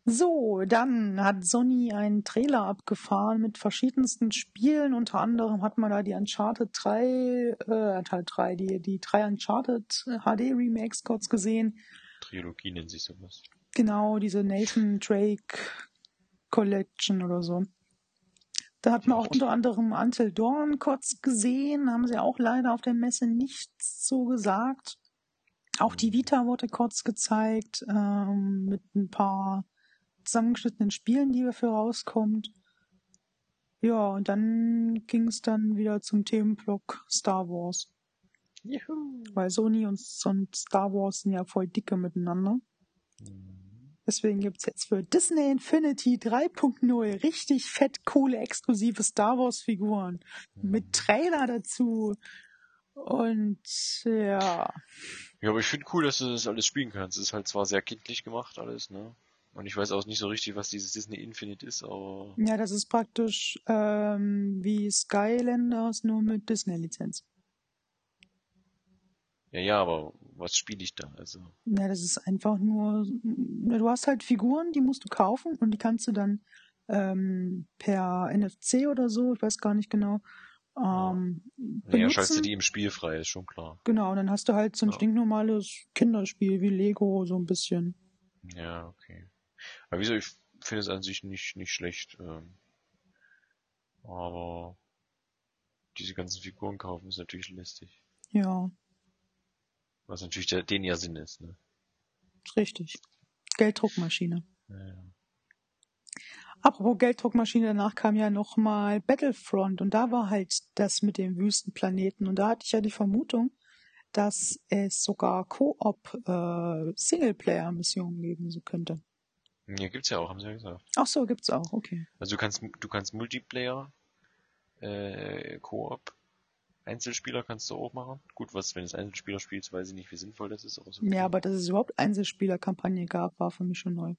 So, dann hat Sony einen Trailer abgefahren mit verschiedensten Spielen. Unter anderem hat man da die Uncharted 3, äh, Uncharted 3, die, die drei Uncharted HD Remakes kurz gesehen. Trilogie nennt sich sowas. Genau, diese Nathan Drake Collection oder so. Da hat man auch unter anderem Until Dawn kurz gesehen, haben sie auch leider auf der Messe nichts so gesagt. Auch die Vita wurde kurz gezeigt, ähm, mit ein paar zusammengeschnittenen Spielen, die dafür rauskommt. Ja, und dann ging es dann wieder zum Themenblock Star Wars. Juhu. Weil Sony und, und Star Wars sind ja voll dicke miteinander. Deswegen gibt's jetzt für Disney Infinity 3.0 richtig fett coole exklusive Star Wars Figuren. Mit Trailer dazu. Und ja. Ja, aber ich finde cool, dass du das alles spielen kannst. Es ist halt zwar sehr kindlich gemacht alles, ne? Und ich weiß auch nicht so richtig, was dieses Disney Infinite ist, aber Ja, das ist praktisch ähm, wie Skylanders, nur mit Disney-Lizenz. ja, ja, aber was spiele ich da? Also, Ja, das ist einfach nur, du hast halt Figuren, die musst du kaufen und die kannst du dann ähm, per NFC oder so, ich weiß gar nicht genau, ähm, naja, schaltest du benutzen. die im Spiel frei, ist schon klar. Genau, und dann hast du halt so ein Ja. stinknormales Kinderspiel wie Lego, so ein bisschen. Ja, okay. Aber wieso, ich finde es an sich nicht, nicht schlecht. Ähm, aber diese ganzen Figuren kaufen ist natürlich lästig. Ja, Was natürlich der, den ihr Sinn ist, ne? richtig. Gelddruckmaschine. Ja, ja. Apropos Gelddruckmaschine, danach kam ja nochmal Battlefront und da war halt das mit dem Wüstenplaneten und da hatte ich ja die Vermutung, dass es sogar Koop äh, Singleplayer-Missionen geben so könnte. Ja, gibt's ja auch, haben sie ja gesagt. Ach so, gibt's auch, okay. Also du kannst, du kannst Multiplayer, äh, Koop, Einzelspieler kannst du auch machen. Gut, was, wenn es Einzelspieler spielst, weiß ich nicht, wie sinnvoll das ist. Aber so Ja, aber dass es überhaupt Einzelspieler-Kampagne gab, war für mich schon neu.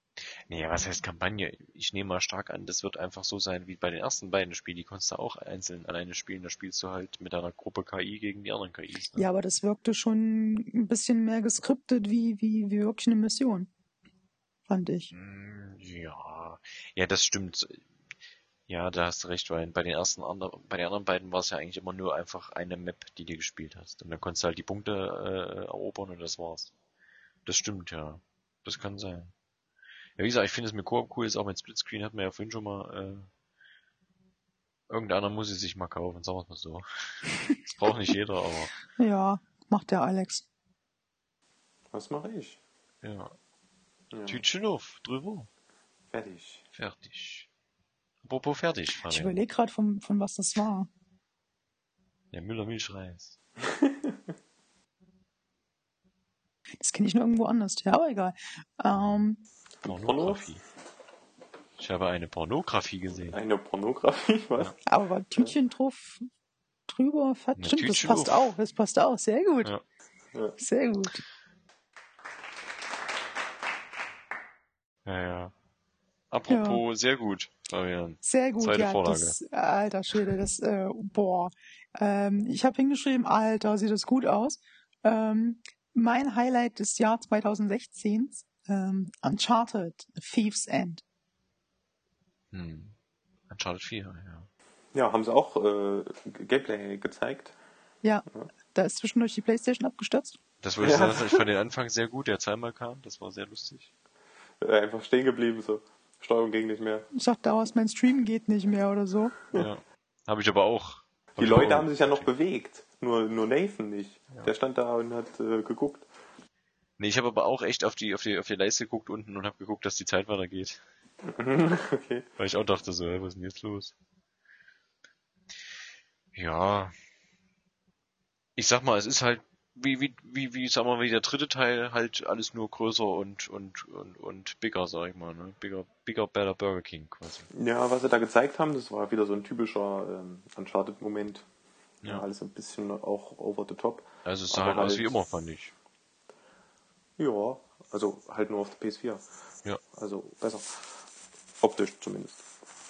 Nee, was heißt Kampagne? Ich nehme mal stark an, das wird einfach so sein wie bei den ersten beiden Spielen. Die konntest du auch einzeln alleine spielen. Da spielst du halt mit einer Gruppe KI gegen die anderen KIs. Ne? Ja, aber das wirkte schon ein bisschen mehr geskriptet wie, wie, wie wirklich eine Mission. fand ich. Mm, Ja, ja, das stimmt. Ja, da hast du recht, weil bei den ersten ander, bei den anderen beiden war es ja eigentlich immer nur einfach eine Map, die du gespielt hast. Und dann konntest du halt die Punkte äh, erobern und das war's. Das stimmt, ja. Das kann sein. Ja, wie gesagt, ich finde es mit Koop cool, ist auch mit Splitscreen hat man ja vorhin schon mal, äh, irgendeiner muss es sich mal kaufen, sagen wir es mal so. Das braucht nicht jeder, aber, Ja, macht der Alex. Was mache ich? ja. Ja. Tütchen auf, drüber. Fertig. Fertig. Apropos fertig, Ich Fabian. überlege gerade, von, von was das war. Der Müller Milchreis. Das kenne ich nur irgendwo anders. Ja, aber egal. Ähm, Pornografie. Ich habe eine Pornografie gesehen. Eine Pornografie, was? aber war Tütchen drauf drüber? Fett? Stimmt, das Tütchen passt auf. auch. Das passt auch. Sehr gut. Ja. Ja. Sehr gut. Ja, ja. Apropos, sehr gut, Fabian. Sehr gut, Zweite ja. Vorlage. Das, alter Schwede, das, äh, boah. Ähm, ich habe hingeschrieben, alter, sieht das gut aus. Ähm, mein Highlight des Jahr 2016, ähm, Uncharted, Thieves End. Hm. Uncharted 4, ja. Ja, haben sie auch äh, Gameplay gezeigt. Ja, da ist zwischendurch die Playstation abgestürzt. Das wollte ich Ja. sagen, ich fand den Anfang sehr gut, der zweimal kam, das war sehr lustig. Äh, einfach stehen geblieben, so. Steuerung ging nicht mehr. Ich sag daraus, mein Stream geht nicht mehr oder so. Ja. Habe ich aber auch. Hab Die Leute auch- haben sich ja noch bewegt. Nur, nur Nathan nicht. Der stand da und hat äh, geguckt. Nee, ich habe aber auch echt auf die, auf die, auf die Leiste geguckt unten und habe geguckt, dass die Zeit weitergeht. okay. Weil ich auch dachte so, hä, was ist denn jetzt los? Ja. Ich sag mal, es ist halt, wie, wie, wie, wie, sag mal, wie der dritte Teil halt alles nur größer und, und, und, und bigger, sag ich mal, ne? Bigger, bigger, better Burger King quasi. Ja, was sie da gezeigt haben, das war wieder so ein typischer ähm, Uncharted-Moment. Ja. Ja. alles ein bisschen auch over the top. Also es sah halt aus halt- wie immer, fand ich. Ja, also halt nur auf der PS4. Ja. Also besser. Optisch zumindest.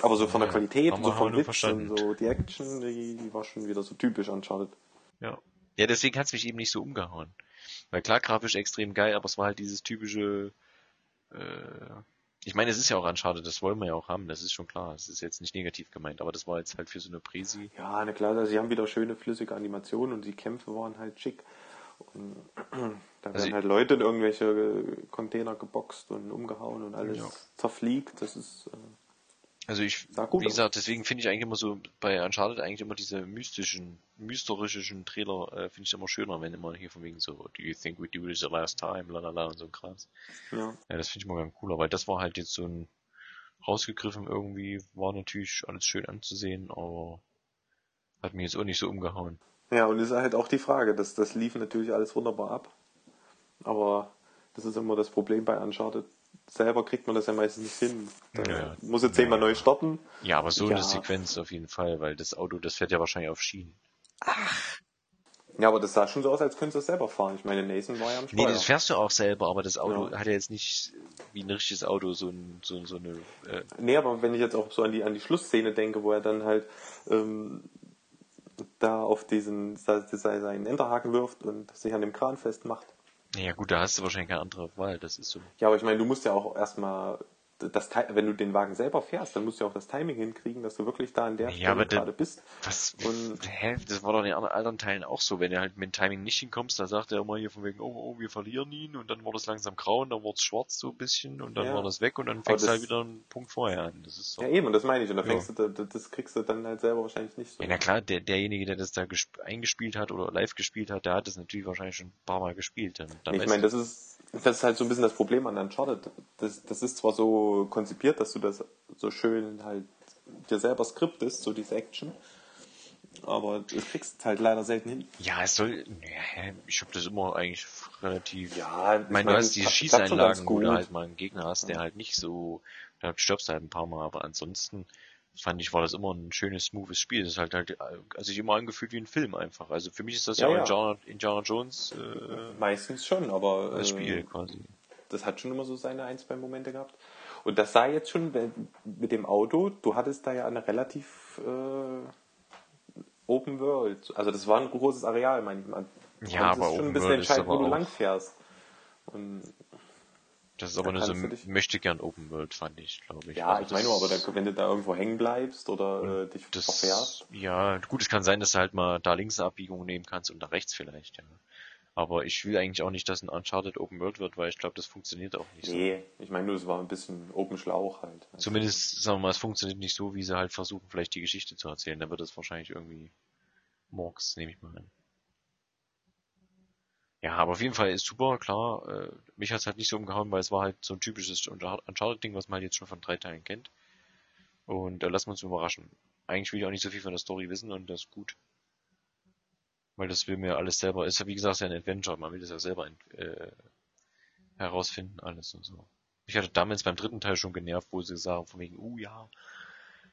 Aber so von der Ja, Qualität, haben so wir- vom wir Witz verstanden. und so die Action, die, die war schon wieder so typisch Uncharted. Ja. Ja, deswegen hat's mich eben nicht so umgehauen. Weil klar, grafisch extrem geil, aber es war halt dieses typische, äh, ich meine, es ist ja auch Uncharted, das wollen wir ja auch haben, das ist schon klar. Es ist jetzt nicht negativ gemeint, aber das war jetzt halt für so eine Presi. Ja, na klar, also sie haben wieder schöne flüssige Animationen und die Kämpfe waren halt schick. Und da Also werden ich- halt Leute in irgendwelche Container geboxt und umgehauen und alles Ja. zerfliegt. Das ist äh, Also ich, wie gesagt, deswegen finde ich eigentlich immer so bei Uncharted eigentlich immer diese mystischen, mysterischen Trailer äh, finde ich immer schöner, wenn immer hier von wegen so, do you think we do this the last time, lalala und so ein Krams. ja. Ja, das finde ich immer ganz cooler, weil das war halt jetzt so ein rausgegriffen irgendwie, war natürlich alles schön anzusehen, aber hat mich jetzt auch nicht so umgehauen. Ja, und es ist halt auch die Frage, das, das lief natürlich alles wunderbar ab. Aber das ist immer das Problem bei Uncharted. Selber kriegt man das ja meistens nicht hin. Da Ja. muss jetzt zehnmal neu starten. Ja, aber so Ja. eine Sequenz auf jeden Fall, weil das Auto, das fährt ja wahrscheinlich auf Schienen. Ja, aber das sah schon so aus, als könntest du es selber fahren. Ich meine, Nathan war ja am Nee, Steuer. das fährst du auch selber, aber das Auto Ja. hat ja jetzt nicht wie ein richtiges Auto so, ein, so, so eine, äh, Nee, aber wenn ich jetzt auch so an die, an die Schlussszene denke, wo er dann halt ähm, da auf diesen se- se- seinen Enterhaken wirft und sich an dem Kran festmacht. Naja gut, da hast du wahrscheinlich keine andere Wahl, das ist so. Ja, aber ich meine, du musst ja auch erstmal das wenn du den Wagen selber fährst, dann musst du ja auch das Timing hinkriegen, dass du wirklich da an der Ja, Stelle gerade bist. Was? Und- hä? Das war doch in den anderen- Teilen auch so. Wenn du halt mit dem Timing nicht hinkommst, da sagt er immer hier von wegen, oh, oh, wir verlieren ihn und dann wurde es langsam grau und dann wurde es schwarz so ein bisschen und dann Ja. war das weg und dann fängst du halt wieder einen Punkt vorher an. Das ist so. Ja, eben, und das meine ich. Und da Ja. fängst du, da- das kriegst du dann halt selber wahrscheinlich nicht so. Ja, na klar, der, derjenige, der das da gesp- eingespielt hat oder live gespielt hat, der hat das natürlich wahrscheinlich schon ein paar Mal gespielt. Dann, dann ich meine, du- das ist, das ist halt so ein bisschen das Problem an Uncharted. Das, das ist zwar so konzipiert, dass du das so schön halt dir selber skriptest, so diese Action, aber du kriegst halt leider selten hin. ja, es soll, ja, ich habe das immer eigentlich relativ, Ja, ich meine, du hast ganz Schießeinlagen, wo du halt mal einen Gegner hast, der halt nicht so, da stirbst du halt ein paar Mal, aber ansonsten fand ich, war das immer ein schönes, smoothes Spiel. Das ist halt halt, also sich immer angefühlt wie ein Film einfach. Also für mich ist das ja, Ja, auch ja. Indiana, Indiana Jones äh, Meistens schon, aber das äh, Spiel quasi. das hat schon immer so seine ein, zwei Momente gehabt. Und das sah jetzt schon mit dem Auto, du hattest da ja eine relativ äh, Open World. Also das war ein großes Areal, meine ich mal. Du Ja, aber schon Open ein bisschen World ist entscheiden, wo du lang fährst. Und Das ist aber Da nur so möchte gern Open World, fand ich, glaube ich. Ja, Also ich meine nur, aber da, wenn du da irgendwo hängen bleibst oder äh, dich das, verfährst. ja, gut, es kann sein, dass du halt mal da links eine Abbiegung nehmen kannst und da rechts vielleicht, ja. Aber ich will eigentlich auch nicht, dass ein Uncharted Open World wird, weil ich glaube, das funktioniert auch nicht so. Nee, ich meine nur, es war ein bisschen Open Schlauch halt. Zumindest, sagen wir mal, es funktioniert nicht so, wie sie halt versuchen, vielleicht die Geschichte zu erzählen. Dann wird es wahrscheinlich irgendwie Murks, nehme ich mal an. Ja, aber auf jeden Fall ist super, klar. Äh, mich hat's halt nicht so umgehauen, weil es war halt so ein typisches Uncharted-Ding, was man halt jetzt schon von drei Teilen kennt. Und da lassen wir uns überraschen. Eigentlich will ich auch nicht so viel von der Story wissen und das ist gut. Weil das will mir alles selber, ist ja wie gesagt ja ein Adventure, man will das ja selber äh, herausfinden, alles und so. Ich hatte damals beim dritten Teil schon genervt, wo sie sagen von wegen, uh ja,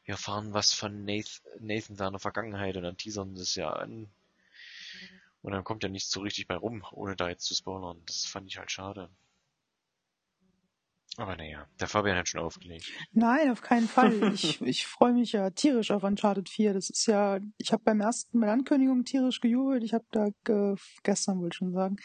wir erfahren was von Nathan, Nathan seiner Vergangenheit und dann teasern das ja an. Und dann kommt ja nichts so richtig bei rum, ohne da jetzt zu spoilern. Das fand ich halt schade. Aber naja, der Fabian hat schon aufgelegt. Nein, auf keinen Fall. Ich, ich freue mich ja tierisch auf Uncharted 4. Das ist ja, ich habe beim ersten der Ankündigung tierisch gejubelt. Ich habe da ge, gestern wollte ich schon sagen,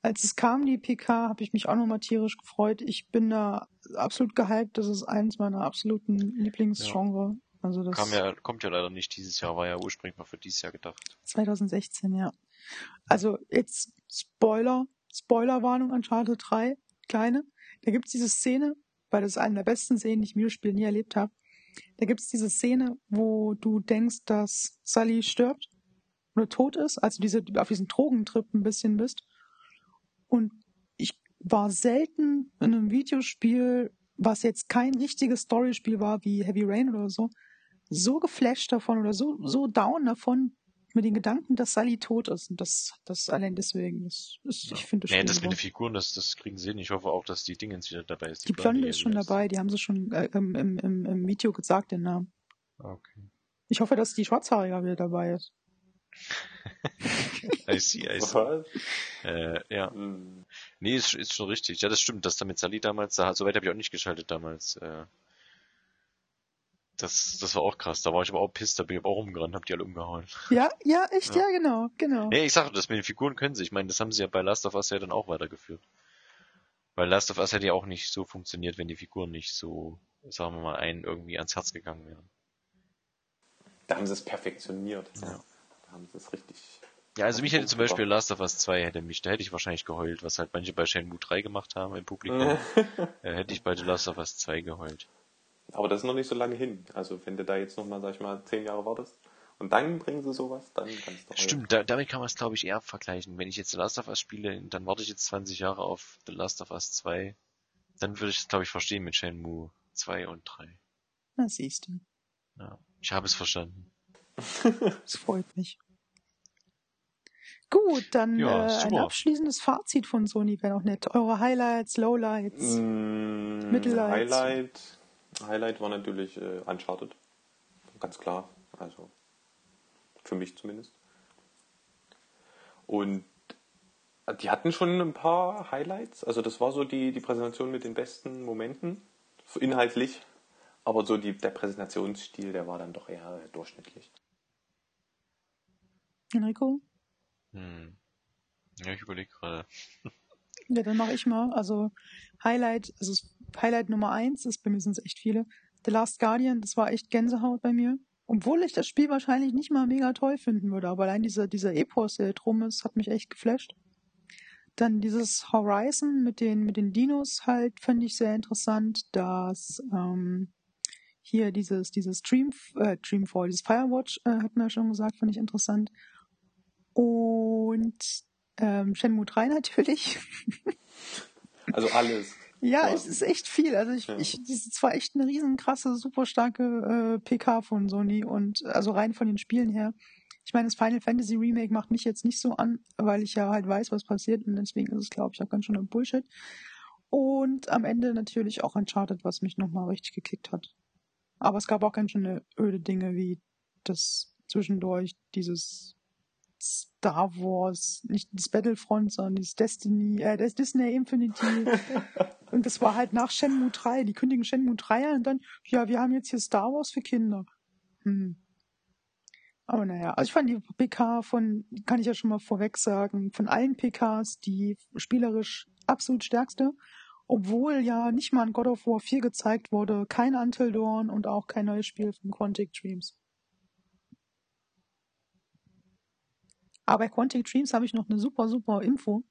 als es kam die PK, habe ich mich auch nochmal tierisch gefreut. Ich bin da absolut gehypt. Das ist eins meiner absoluten Lieblingsgenre. Also das Kam ja, kommt ja leider nicht dieses Jahr, war ja ursprünglich mal für dieses Jahr gedacht. 2016, ja. Also jetzt Spoiler, Spoilerwarnung Uncharted 3, kleine. Da gibt's diese Szene, weil das ist eine der besten Szenen, die ich im Videospiel nie erlebt habe. Da gibt's diese Szene, wo du denkst, dass Sully stirbt oder tot ist, also diese auf diesen Drogentrip ein bisschen bist. Und ich war selten in einem Videospiel, was jetzt kein richtiges Storyspiel war wie Heavy Rain oder so, so geflasht davon oder so, so down davon mit den Gedanken, dass Sully tot ist. Und das, das allein deswegen, das ist, ich finde das Nee, das mit den. Figuren, das, das kriegen sie hin. Ich hoffe auch, dass die Dingens wieder dabei ist. Die Blonde ist schon Alias. dabei, die haben sie schon äh, im, im, im, im Video gesagt, den Namen. Okay. Ich hoffe, dass die Schwarzhaarige wieder dabei ist. I see, I see. Äh, ja. Hm. Nee, ist, ist schon richtig. Ja, das stimmt. Das da mit Sally damals, da, so weit habe ich auch nicht geschaltet damals. Äh, das, das war auch krass. Da war ich aber auch pisst, da bin ich aber auch rumgerannt, hab die alle umgehauen. Ja, ja, echt, ja, Ja. genau, genau. Nee, ich sag, das mit den Figuren können sie. Ich meine, das haben sie ja bei Last of Us ja dann auch weitergeführt. Weil Last of Us hätte ja auch nicht so funktioniert, wenn die Figuren nicht so, sagen wir mal, einen irgendwie ans Herz gegangen wären. Da haben sie es perfektioniert. Ja. Da haben sie es richtig. Ja, also mich hätte zum Beispiel. Last of Us 2 hätte mich, da hätte ich wahrscheinlich geheult, was halt manche bei Shenmue 3 gemacht haben im Publikum. äh, hätte ich bei The Last of Us 2 geheult. Aber das ist noch nicht so lange hin. Also wenn du da jetzt noch mal, sag ich mal, zehn Jahre wartest und dann bringen sie sowas, dann kannst du auch. Stimmt, da, damit kann man es glaube ich eher vergleichen. Wenn ich jetzt The Last of Us spiele, dann warte ich jetzt 20 Jahre auf The Last of Us 2, dann würde ich es glaube ich verstehen mit Shenmue 2 und 3. Na, siehst du. Ja, ich habe es verstanden. Das freut mich. Gut, dann Ja, äh, ein abschließendes Fazit von Sony wäre noch nett. Eure Highlights, Lowlights. Mm, Mittellights. Highlight, Highlight war natürlich äh, Uncharted. Ganz klar. Also für mich zumindest. Und äh, die hatten schon ein paar Highlights. Also das war so die, die Präsentation mit den besten Momenten. Inhaltlich. Aber so die, der Präsentationsstil, der war dann doch eher durchschnittlich. Enrico? Hm. Ja, ich überlege gerade. Ja, dann mache ich mal. Also Highlight, also Highlight Nummer eins ist, bei mir sind es echt viele. The Last Guardian, das war echt Gänsehaut bei mir. Obwohl ich das Spiel wahrscheinlich nicht mal mega toll finden würde, aber allein dieser, dieser Epos, der drum ist, hat mich echt geflasht. Dann dieses Horizon mit den, mit den Dinos halt, fand ich sehr interessant. Das, ähm, hier dieses, dieses Dream, äh, Dreamfall, dieses Firewatch, äh, hat man ja schon gesagt, fand ich interessant. Und ähm, Shenmue 3 natürlich. Also alles. Ja, es ist echt viel. Also ich, Ja. ich, das zwar echt eine riesen krasse, super starke äh, PK von Sony und also rein von den Spielen her. Ich meine, das Final Fantasy Remake macht mich jetzt nicht so an, weil ich ja halt weiß, was passiert und deswegen ist es, glaube ich, auch ganz schön ein Bullshit. Und am Ende natürlich auch Uncharted, was mich nochmal richtig gekickt hat. Aber es gab auch ganz schöne öde Dinge wie das zwischendurch dieses Star Wars, nicht das Battlefront, sondern das Destiny, äh, das Disney Infinity. und das war halt nach Shenmue 3. Die kündigen Shenmue 3 an und dann, ja, wir haben jetzt hier Star Wars für Kinder. Hm. Aber naja, also ich fand die PK von, kann ich ja schon mal vorweg sagen, von allen PKs die spielerisch absolut stärkste Obwohl ja nicht mal ein God of War 4 gezeigt wurde, kein Until Dawn und auch kein neues Spiel von Quantic Dreams. Aber bei Quantic Dreams habe ich noch eine super, super Info.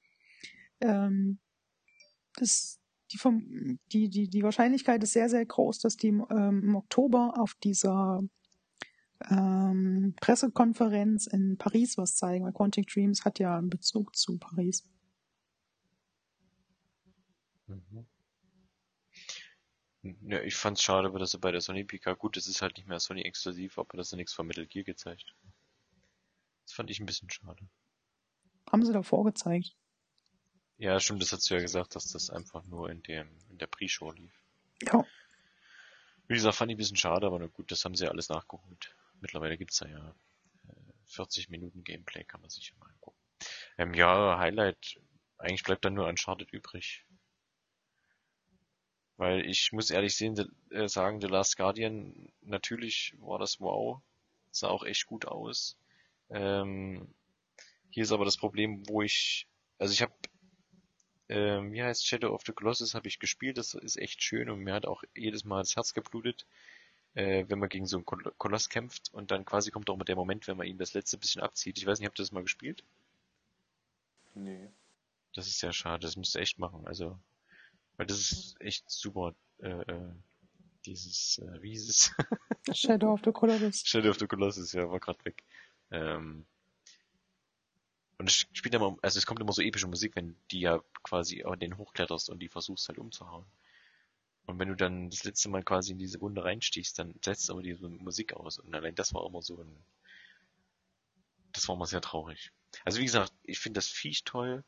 Ähm, das, die, vom, die, die, die Wahrscheinlichkeit ist sehr, sehr groß, dass die ähm, im Oktober auf dieser ähm, Pressekonferenz in Paris was zeigen, weil Quantic Dreams hat ja einen Bezug zu Paris. Mhm. Ja, ich fand's schade, aber dass er bei der Sony PK, gut, das ist halt nicht mehr Sony exklusiv, aber dass er nichts von Metal Gear gezeigt. Das fand ich ein bisschen schade. Haben sie da vorgezeigt. Ja, stimmt, das hast du ja gesagt, dass das einfach nur in dem, in der Pre-Show lief. Ja. Wie gesagt, fand ich ein bisschen schade, aber na gut, das haben sie ja alles nachgeholt. Mittlerweile gibt's da ja 40 Minuten Gameplay, kann man sich ja mal angucken. Ähm, ja, Highlight, eigentlich bleibt dann nur Uncharted übrig. Weil ich muss ehrlich sehen, äh, sagen, The Last Guardian, natürlich war das wow. Sah auch echt gut aus. Ähm, hier ist aber das Problem, wo ich, also ich habe, ähm, wie heißt Shadow of the Colossus, habe ich gespielt, das ist echt schön und mir hat auch jedes Mal das Herz geblutet, äh, wenn man gegen so einen Kol Koloss kämpft und dann quasi kommt auch mal der Moment, wenn man ihn das letzte bisschen abzieht. Ich weiß nicht, habt ihr das mal gespielt? Nee. Das ist sehr schade, das müsst ihr echt machen, also, weil das ist echt super, äh, äh dieses, äh, wie hieß es? Shadow of the Colossus. Shadow of the Colossus, ja, war gerade weg. Ähm, und es spielt immer, also es kommt immer so epische Musik, wenn die ja quasi an den hochkletterst und die versuchst halt umzuhauen. Und wenn du dann das letzte Mal quasi in diese Wunde reinstichst, dann setzt aber diese Musik aus. Und allein das war immer so ein, das war immer sehr traurig. Also wie gesagt, ich finde das Viech toll.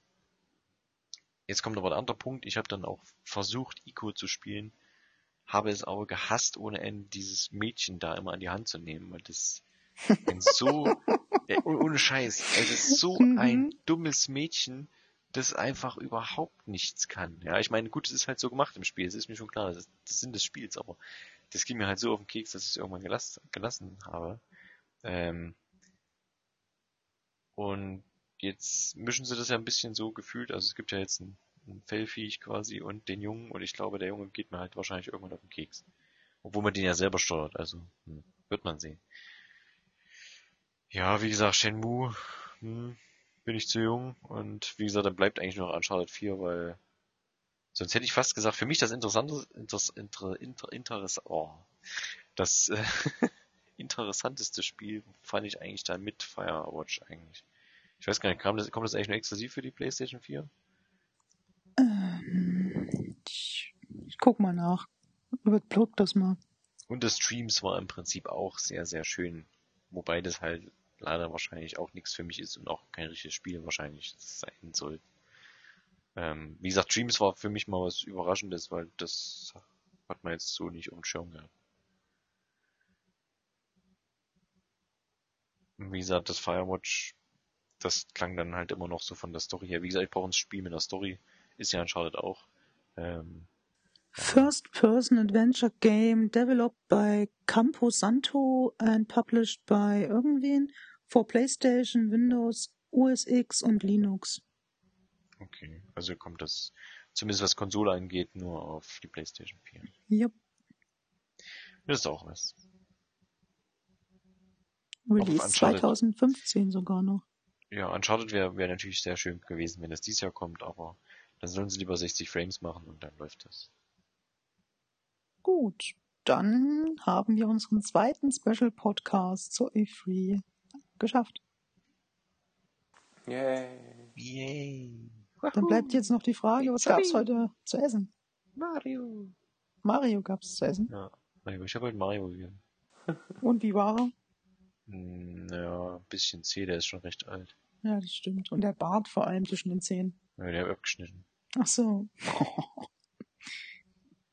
Jetzt kommt aber der andere Punkt. Ich habe dann auch versucht, Ico zu spielen, habe es aber gehasst, ohne Ende dieses Mädchen da immer an die Hand zu nehmen, weil das ein so, äh, ohne Scheiß, es ist so Mhm. ein dummes Mädchen, das einfach überhaupt nichts kann. Ja, ich meine, gut, es ist halt so gemacht im Spiel, es ist mir schon klar, das ist das Sinn des Spiels, aber das ging mir halt so auf den Keks, dass ich es irgendwann gelassen, gelassen habe. Ähm, und jetzt mischen sie das ja ein bisschen so gefühlt, also es gibt ja jetzt ein, ein Fellviech quasi und den Jungen und ich glaube, der Junge geht mir halt wahrscheinlich irgendwann auf den Keks. Obwohl man den ja selber steuert, also hm, wird man sehen. Ja, wie gesagt, Shenmue, hm, bin ich zu jung und wie gesagt, dann bleibt eigentlich nur noch Uncharted 4, weil sonst hätte ich fast gesagt, für mich das interessante, inter, inter, inter, interess, oh, das äh, interessanteste Spiel fand ich eigentlich da mit Firewatch eigentlich. Ich weiß gar nicht, kam das, kommt das eigentlich nur exklusiv für die PlayStation 4? Ähm, ich, ich guck mal nach. Überbrück das mal. Und das Streams war im Prinzip auch sehr, sehr schön. Wobei das halt leider wahrscheinlich auch nichts für mich ist und auch kein richtiges Spiel wahrscheinlich sein soll. Ähm, wie gesagt, Dreams war für mich mal was Überraschendes, weil das hat man jetzt so nicht um den Schirm gehabt. Wie gesagt, das Firewatch, das klang dann halt immer noch so von der Story her. Wie gesagt, ich brauche ein Spiel mit einer Story. Ist ja Uncharted auch. Ähm, First-person adventure game developed by Campo Santo and published by irgendwen for PlayStation, Windows, OS X und Linux. okay, also kommt das, zumindest was Konsole angeht, nur auf die PlayStation 4. Yep. Das ist auch was. Release Uncharted. 2015 sogar noch. Ja, Uncharted wäre wär natürlich sehr schön gewesen, wenn es dieses Jahr kommt, aber dann sollen sie lieber 60 Frames machen und dann läuft das. Gut, dann haben wir unseren zweiten Special Podcast zur E3 geschafft. Yay. Yay! Dann bleibt jetzt noch die Frage, was Sorry. gab's heute zu essen? Mario! Mario gab's zu essen. Ja, Mario, ich habe halt Mario gegessen. Und wie war er? Hm, Ja, ein bisschen zäh, der ist schon recht alt. Ja, das stimmt. Und der Bart vor allem zwischen den Zähnen. Ja, der hat abgeschnitten. Ach so.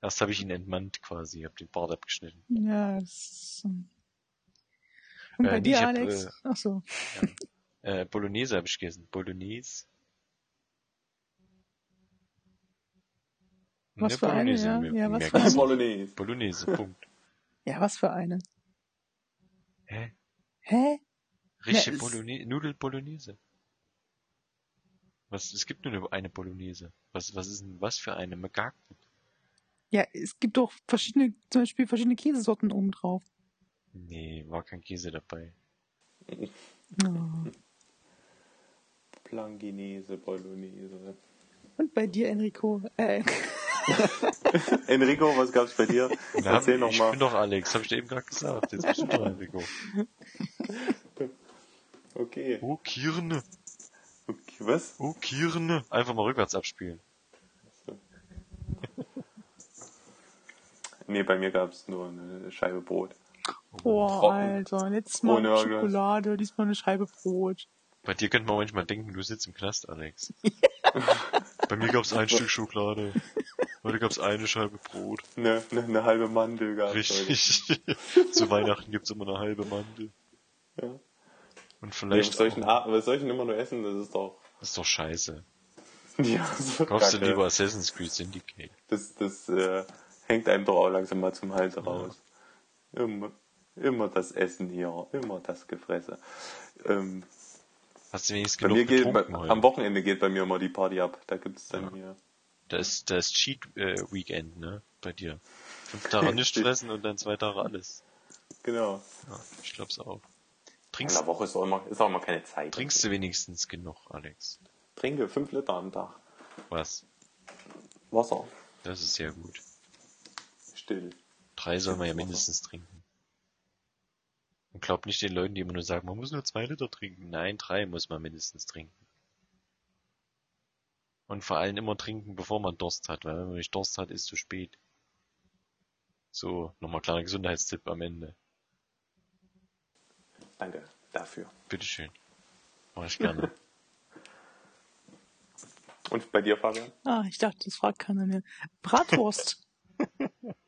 Erst habe ich ihn entmannt quasi, habe den Bart abgeschnitten. Ja, das ist, Und Äh, bei nee, dir, hab, Alex? äh, Ach so. Äh, Bolognese habe ich gegessen. Bolognese. Was Ne, für eine, Bolognese, ja? mir- Ja, was für eine? Bolognese. Bolognese, Punkt. Ja, was für eine? Hä? Hä? Richtige es- Bolognese, Nudel Bolognese. Was, es gibt nur eine Bolognese. Was, was ist denn was für eine? Magaken? Ja, es gibt doch verschiedene, zum Beispiel verschiedene Käsesorten oben drauf. Nee, war kein Käse dabei. Oh. Planginese, Bolognese. Und bei dir, Enrico? Äh, Enrico, was gab's bei dir? Na, Erzähl ich nochmal. bin doch Alex, hab ich dir eben gerade gesagt. Jetzt bist du doch Enrico. Okay. Oh, Kirne. okay. Was? Oh, Kirne. Einfach mal rückwärts abspielen. Nee, bei mir gab's nur eine Scheibe Brot. boah, Trocken. Alter. Letztes Mal Ohne irgendwas. Schokolade, diesmal eine Scheibe Brot. Bei dir könnte man manchmal denken, du sitzt im Knast, Alex. Bei mir gab's ein Stück Schokolade. Heute gab's eine Scheibe Brot. Eine, eine, eine halbe Mandel gab's Richtig. Zu Weihnachten gibt's immer eine halbe Mandel. Ja. Und Nee, was, vielleicht soll ich denn, auch, a- was soll ich denn immer nur essen? Das ist doch. das ist doch scheiße. Ja, so Kaufst du kacke. lieber Assassin's Creed Syndicate. Das, das äh, hängt einem doch auch langsam mal zum Hals raus. Immer, immer das Essen hier, immer das Gefresse. Ähm, Hast du wenigstens bei genug mir geht, bei, am Wochenende geht bei mir immer die Party ab. Da gibt's dann Ja. hier. Da ist, da ist Cheat äh, Weekend, ne? Bei dir. Fünf Tage nichts fressen und dann zwei Tage alles. Genau. Ja, ich glaub's auch. In Trinkst, der Woche ist auch immer, ist auch immer keine Zeit. trinkst du wenigstens genug, Alex? Trinke fünf Liter am Tag. Was? Wasser. Das ist sehr gut. Still. Drei soll man ja mindestens trinken. Und glaub nicht den Leuten, die immer nur sagen, man muss nur zwei Liter trinken. Nein, drei muss man mindestens trinken. Und vor allem immer trinken, bevor man Durst hat, weil wenn man nicht Durst hat, ist zu spät. So, nochmal kleiner Gesundheitstipp am Ende. Danke dafür. Bitteschön. Mach ich gerne. Und bei dir, Fabian? Ah, ich dachte, das fragt keiner mehr. Bratwurst.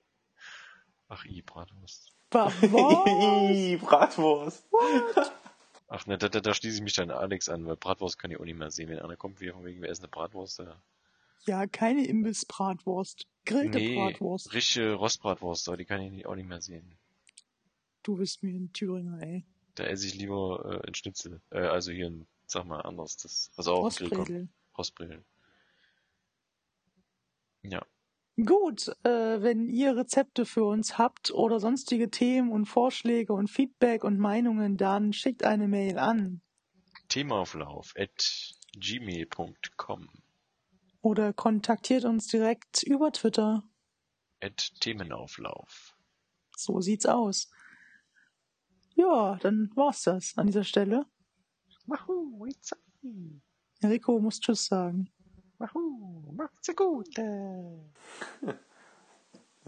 Ach, i, Bratwurst. Ih, Bratwurst. Ach, ne, da, da, da schließe ich mich dann Alex an, weil Bratwurst kann ich auch nicht mehr sehen. Wenn einer kommt, wie von wegen, wir essen eine Bratwurst, da. Ja, keine Imbiss-Bratwurst. Grillte Nee, Bratwurst. richtige Rostbratwurst, aber die kann ich nicht, auch nicht mehr sehen. Du bist mir ein Thüringer, ey. Da esse ich lieber äh, ein Schnitzel. Äh, also hier ein, sag mal, anders, das, was auch den Grill kommt. Rostbredel. Rostbrillen. Ja. Gut, äh, wenn ihr Rezepte für uns habt oder sonstige Themen und Vorschläge und Feedback und Meinungen, dann schickt eine Mail an Themaauflauf at gmail.com oder kontaktiert uns direkt über Twitter. at Themenauflauf. So sieht's aus. Ja, dann war's das an dieser Stelle. Wahoo. Enrico muss Tschüss sagen. Wahoo, macht's gut.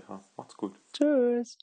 Ja, macht's gut. Tschüss.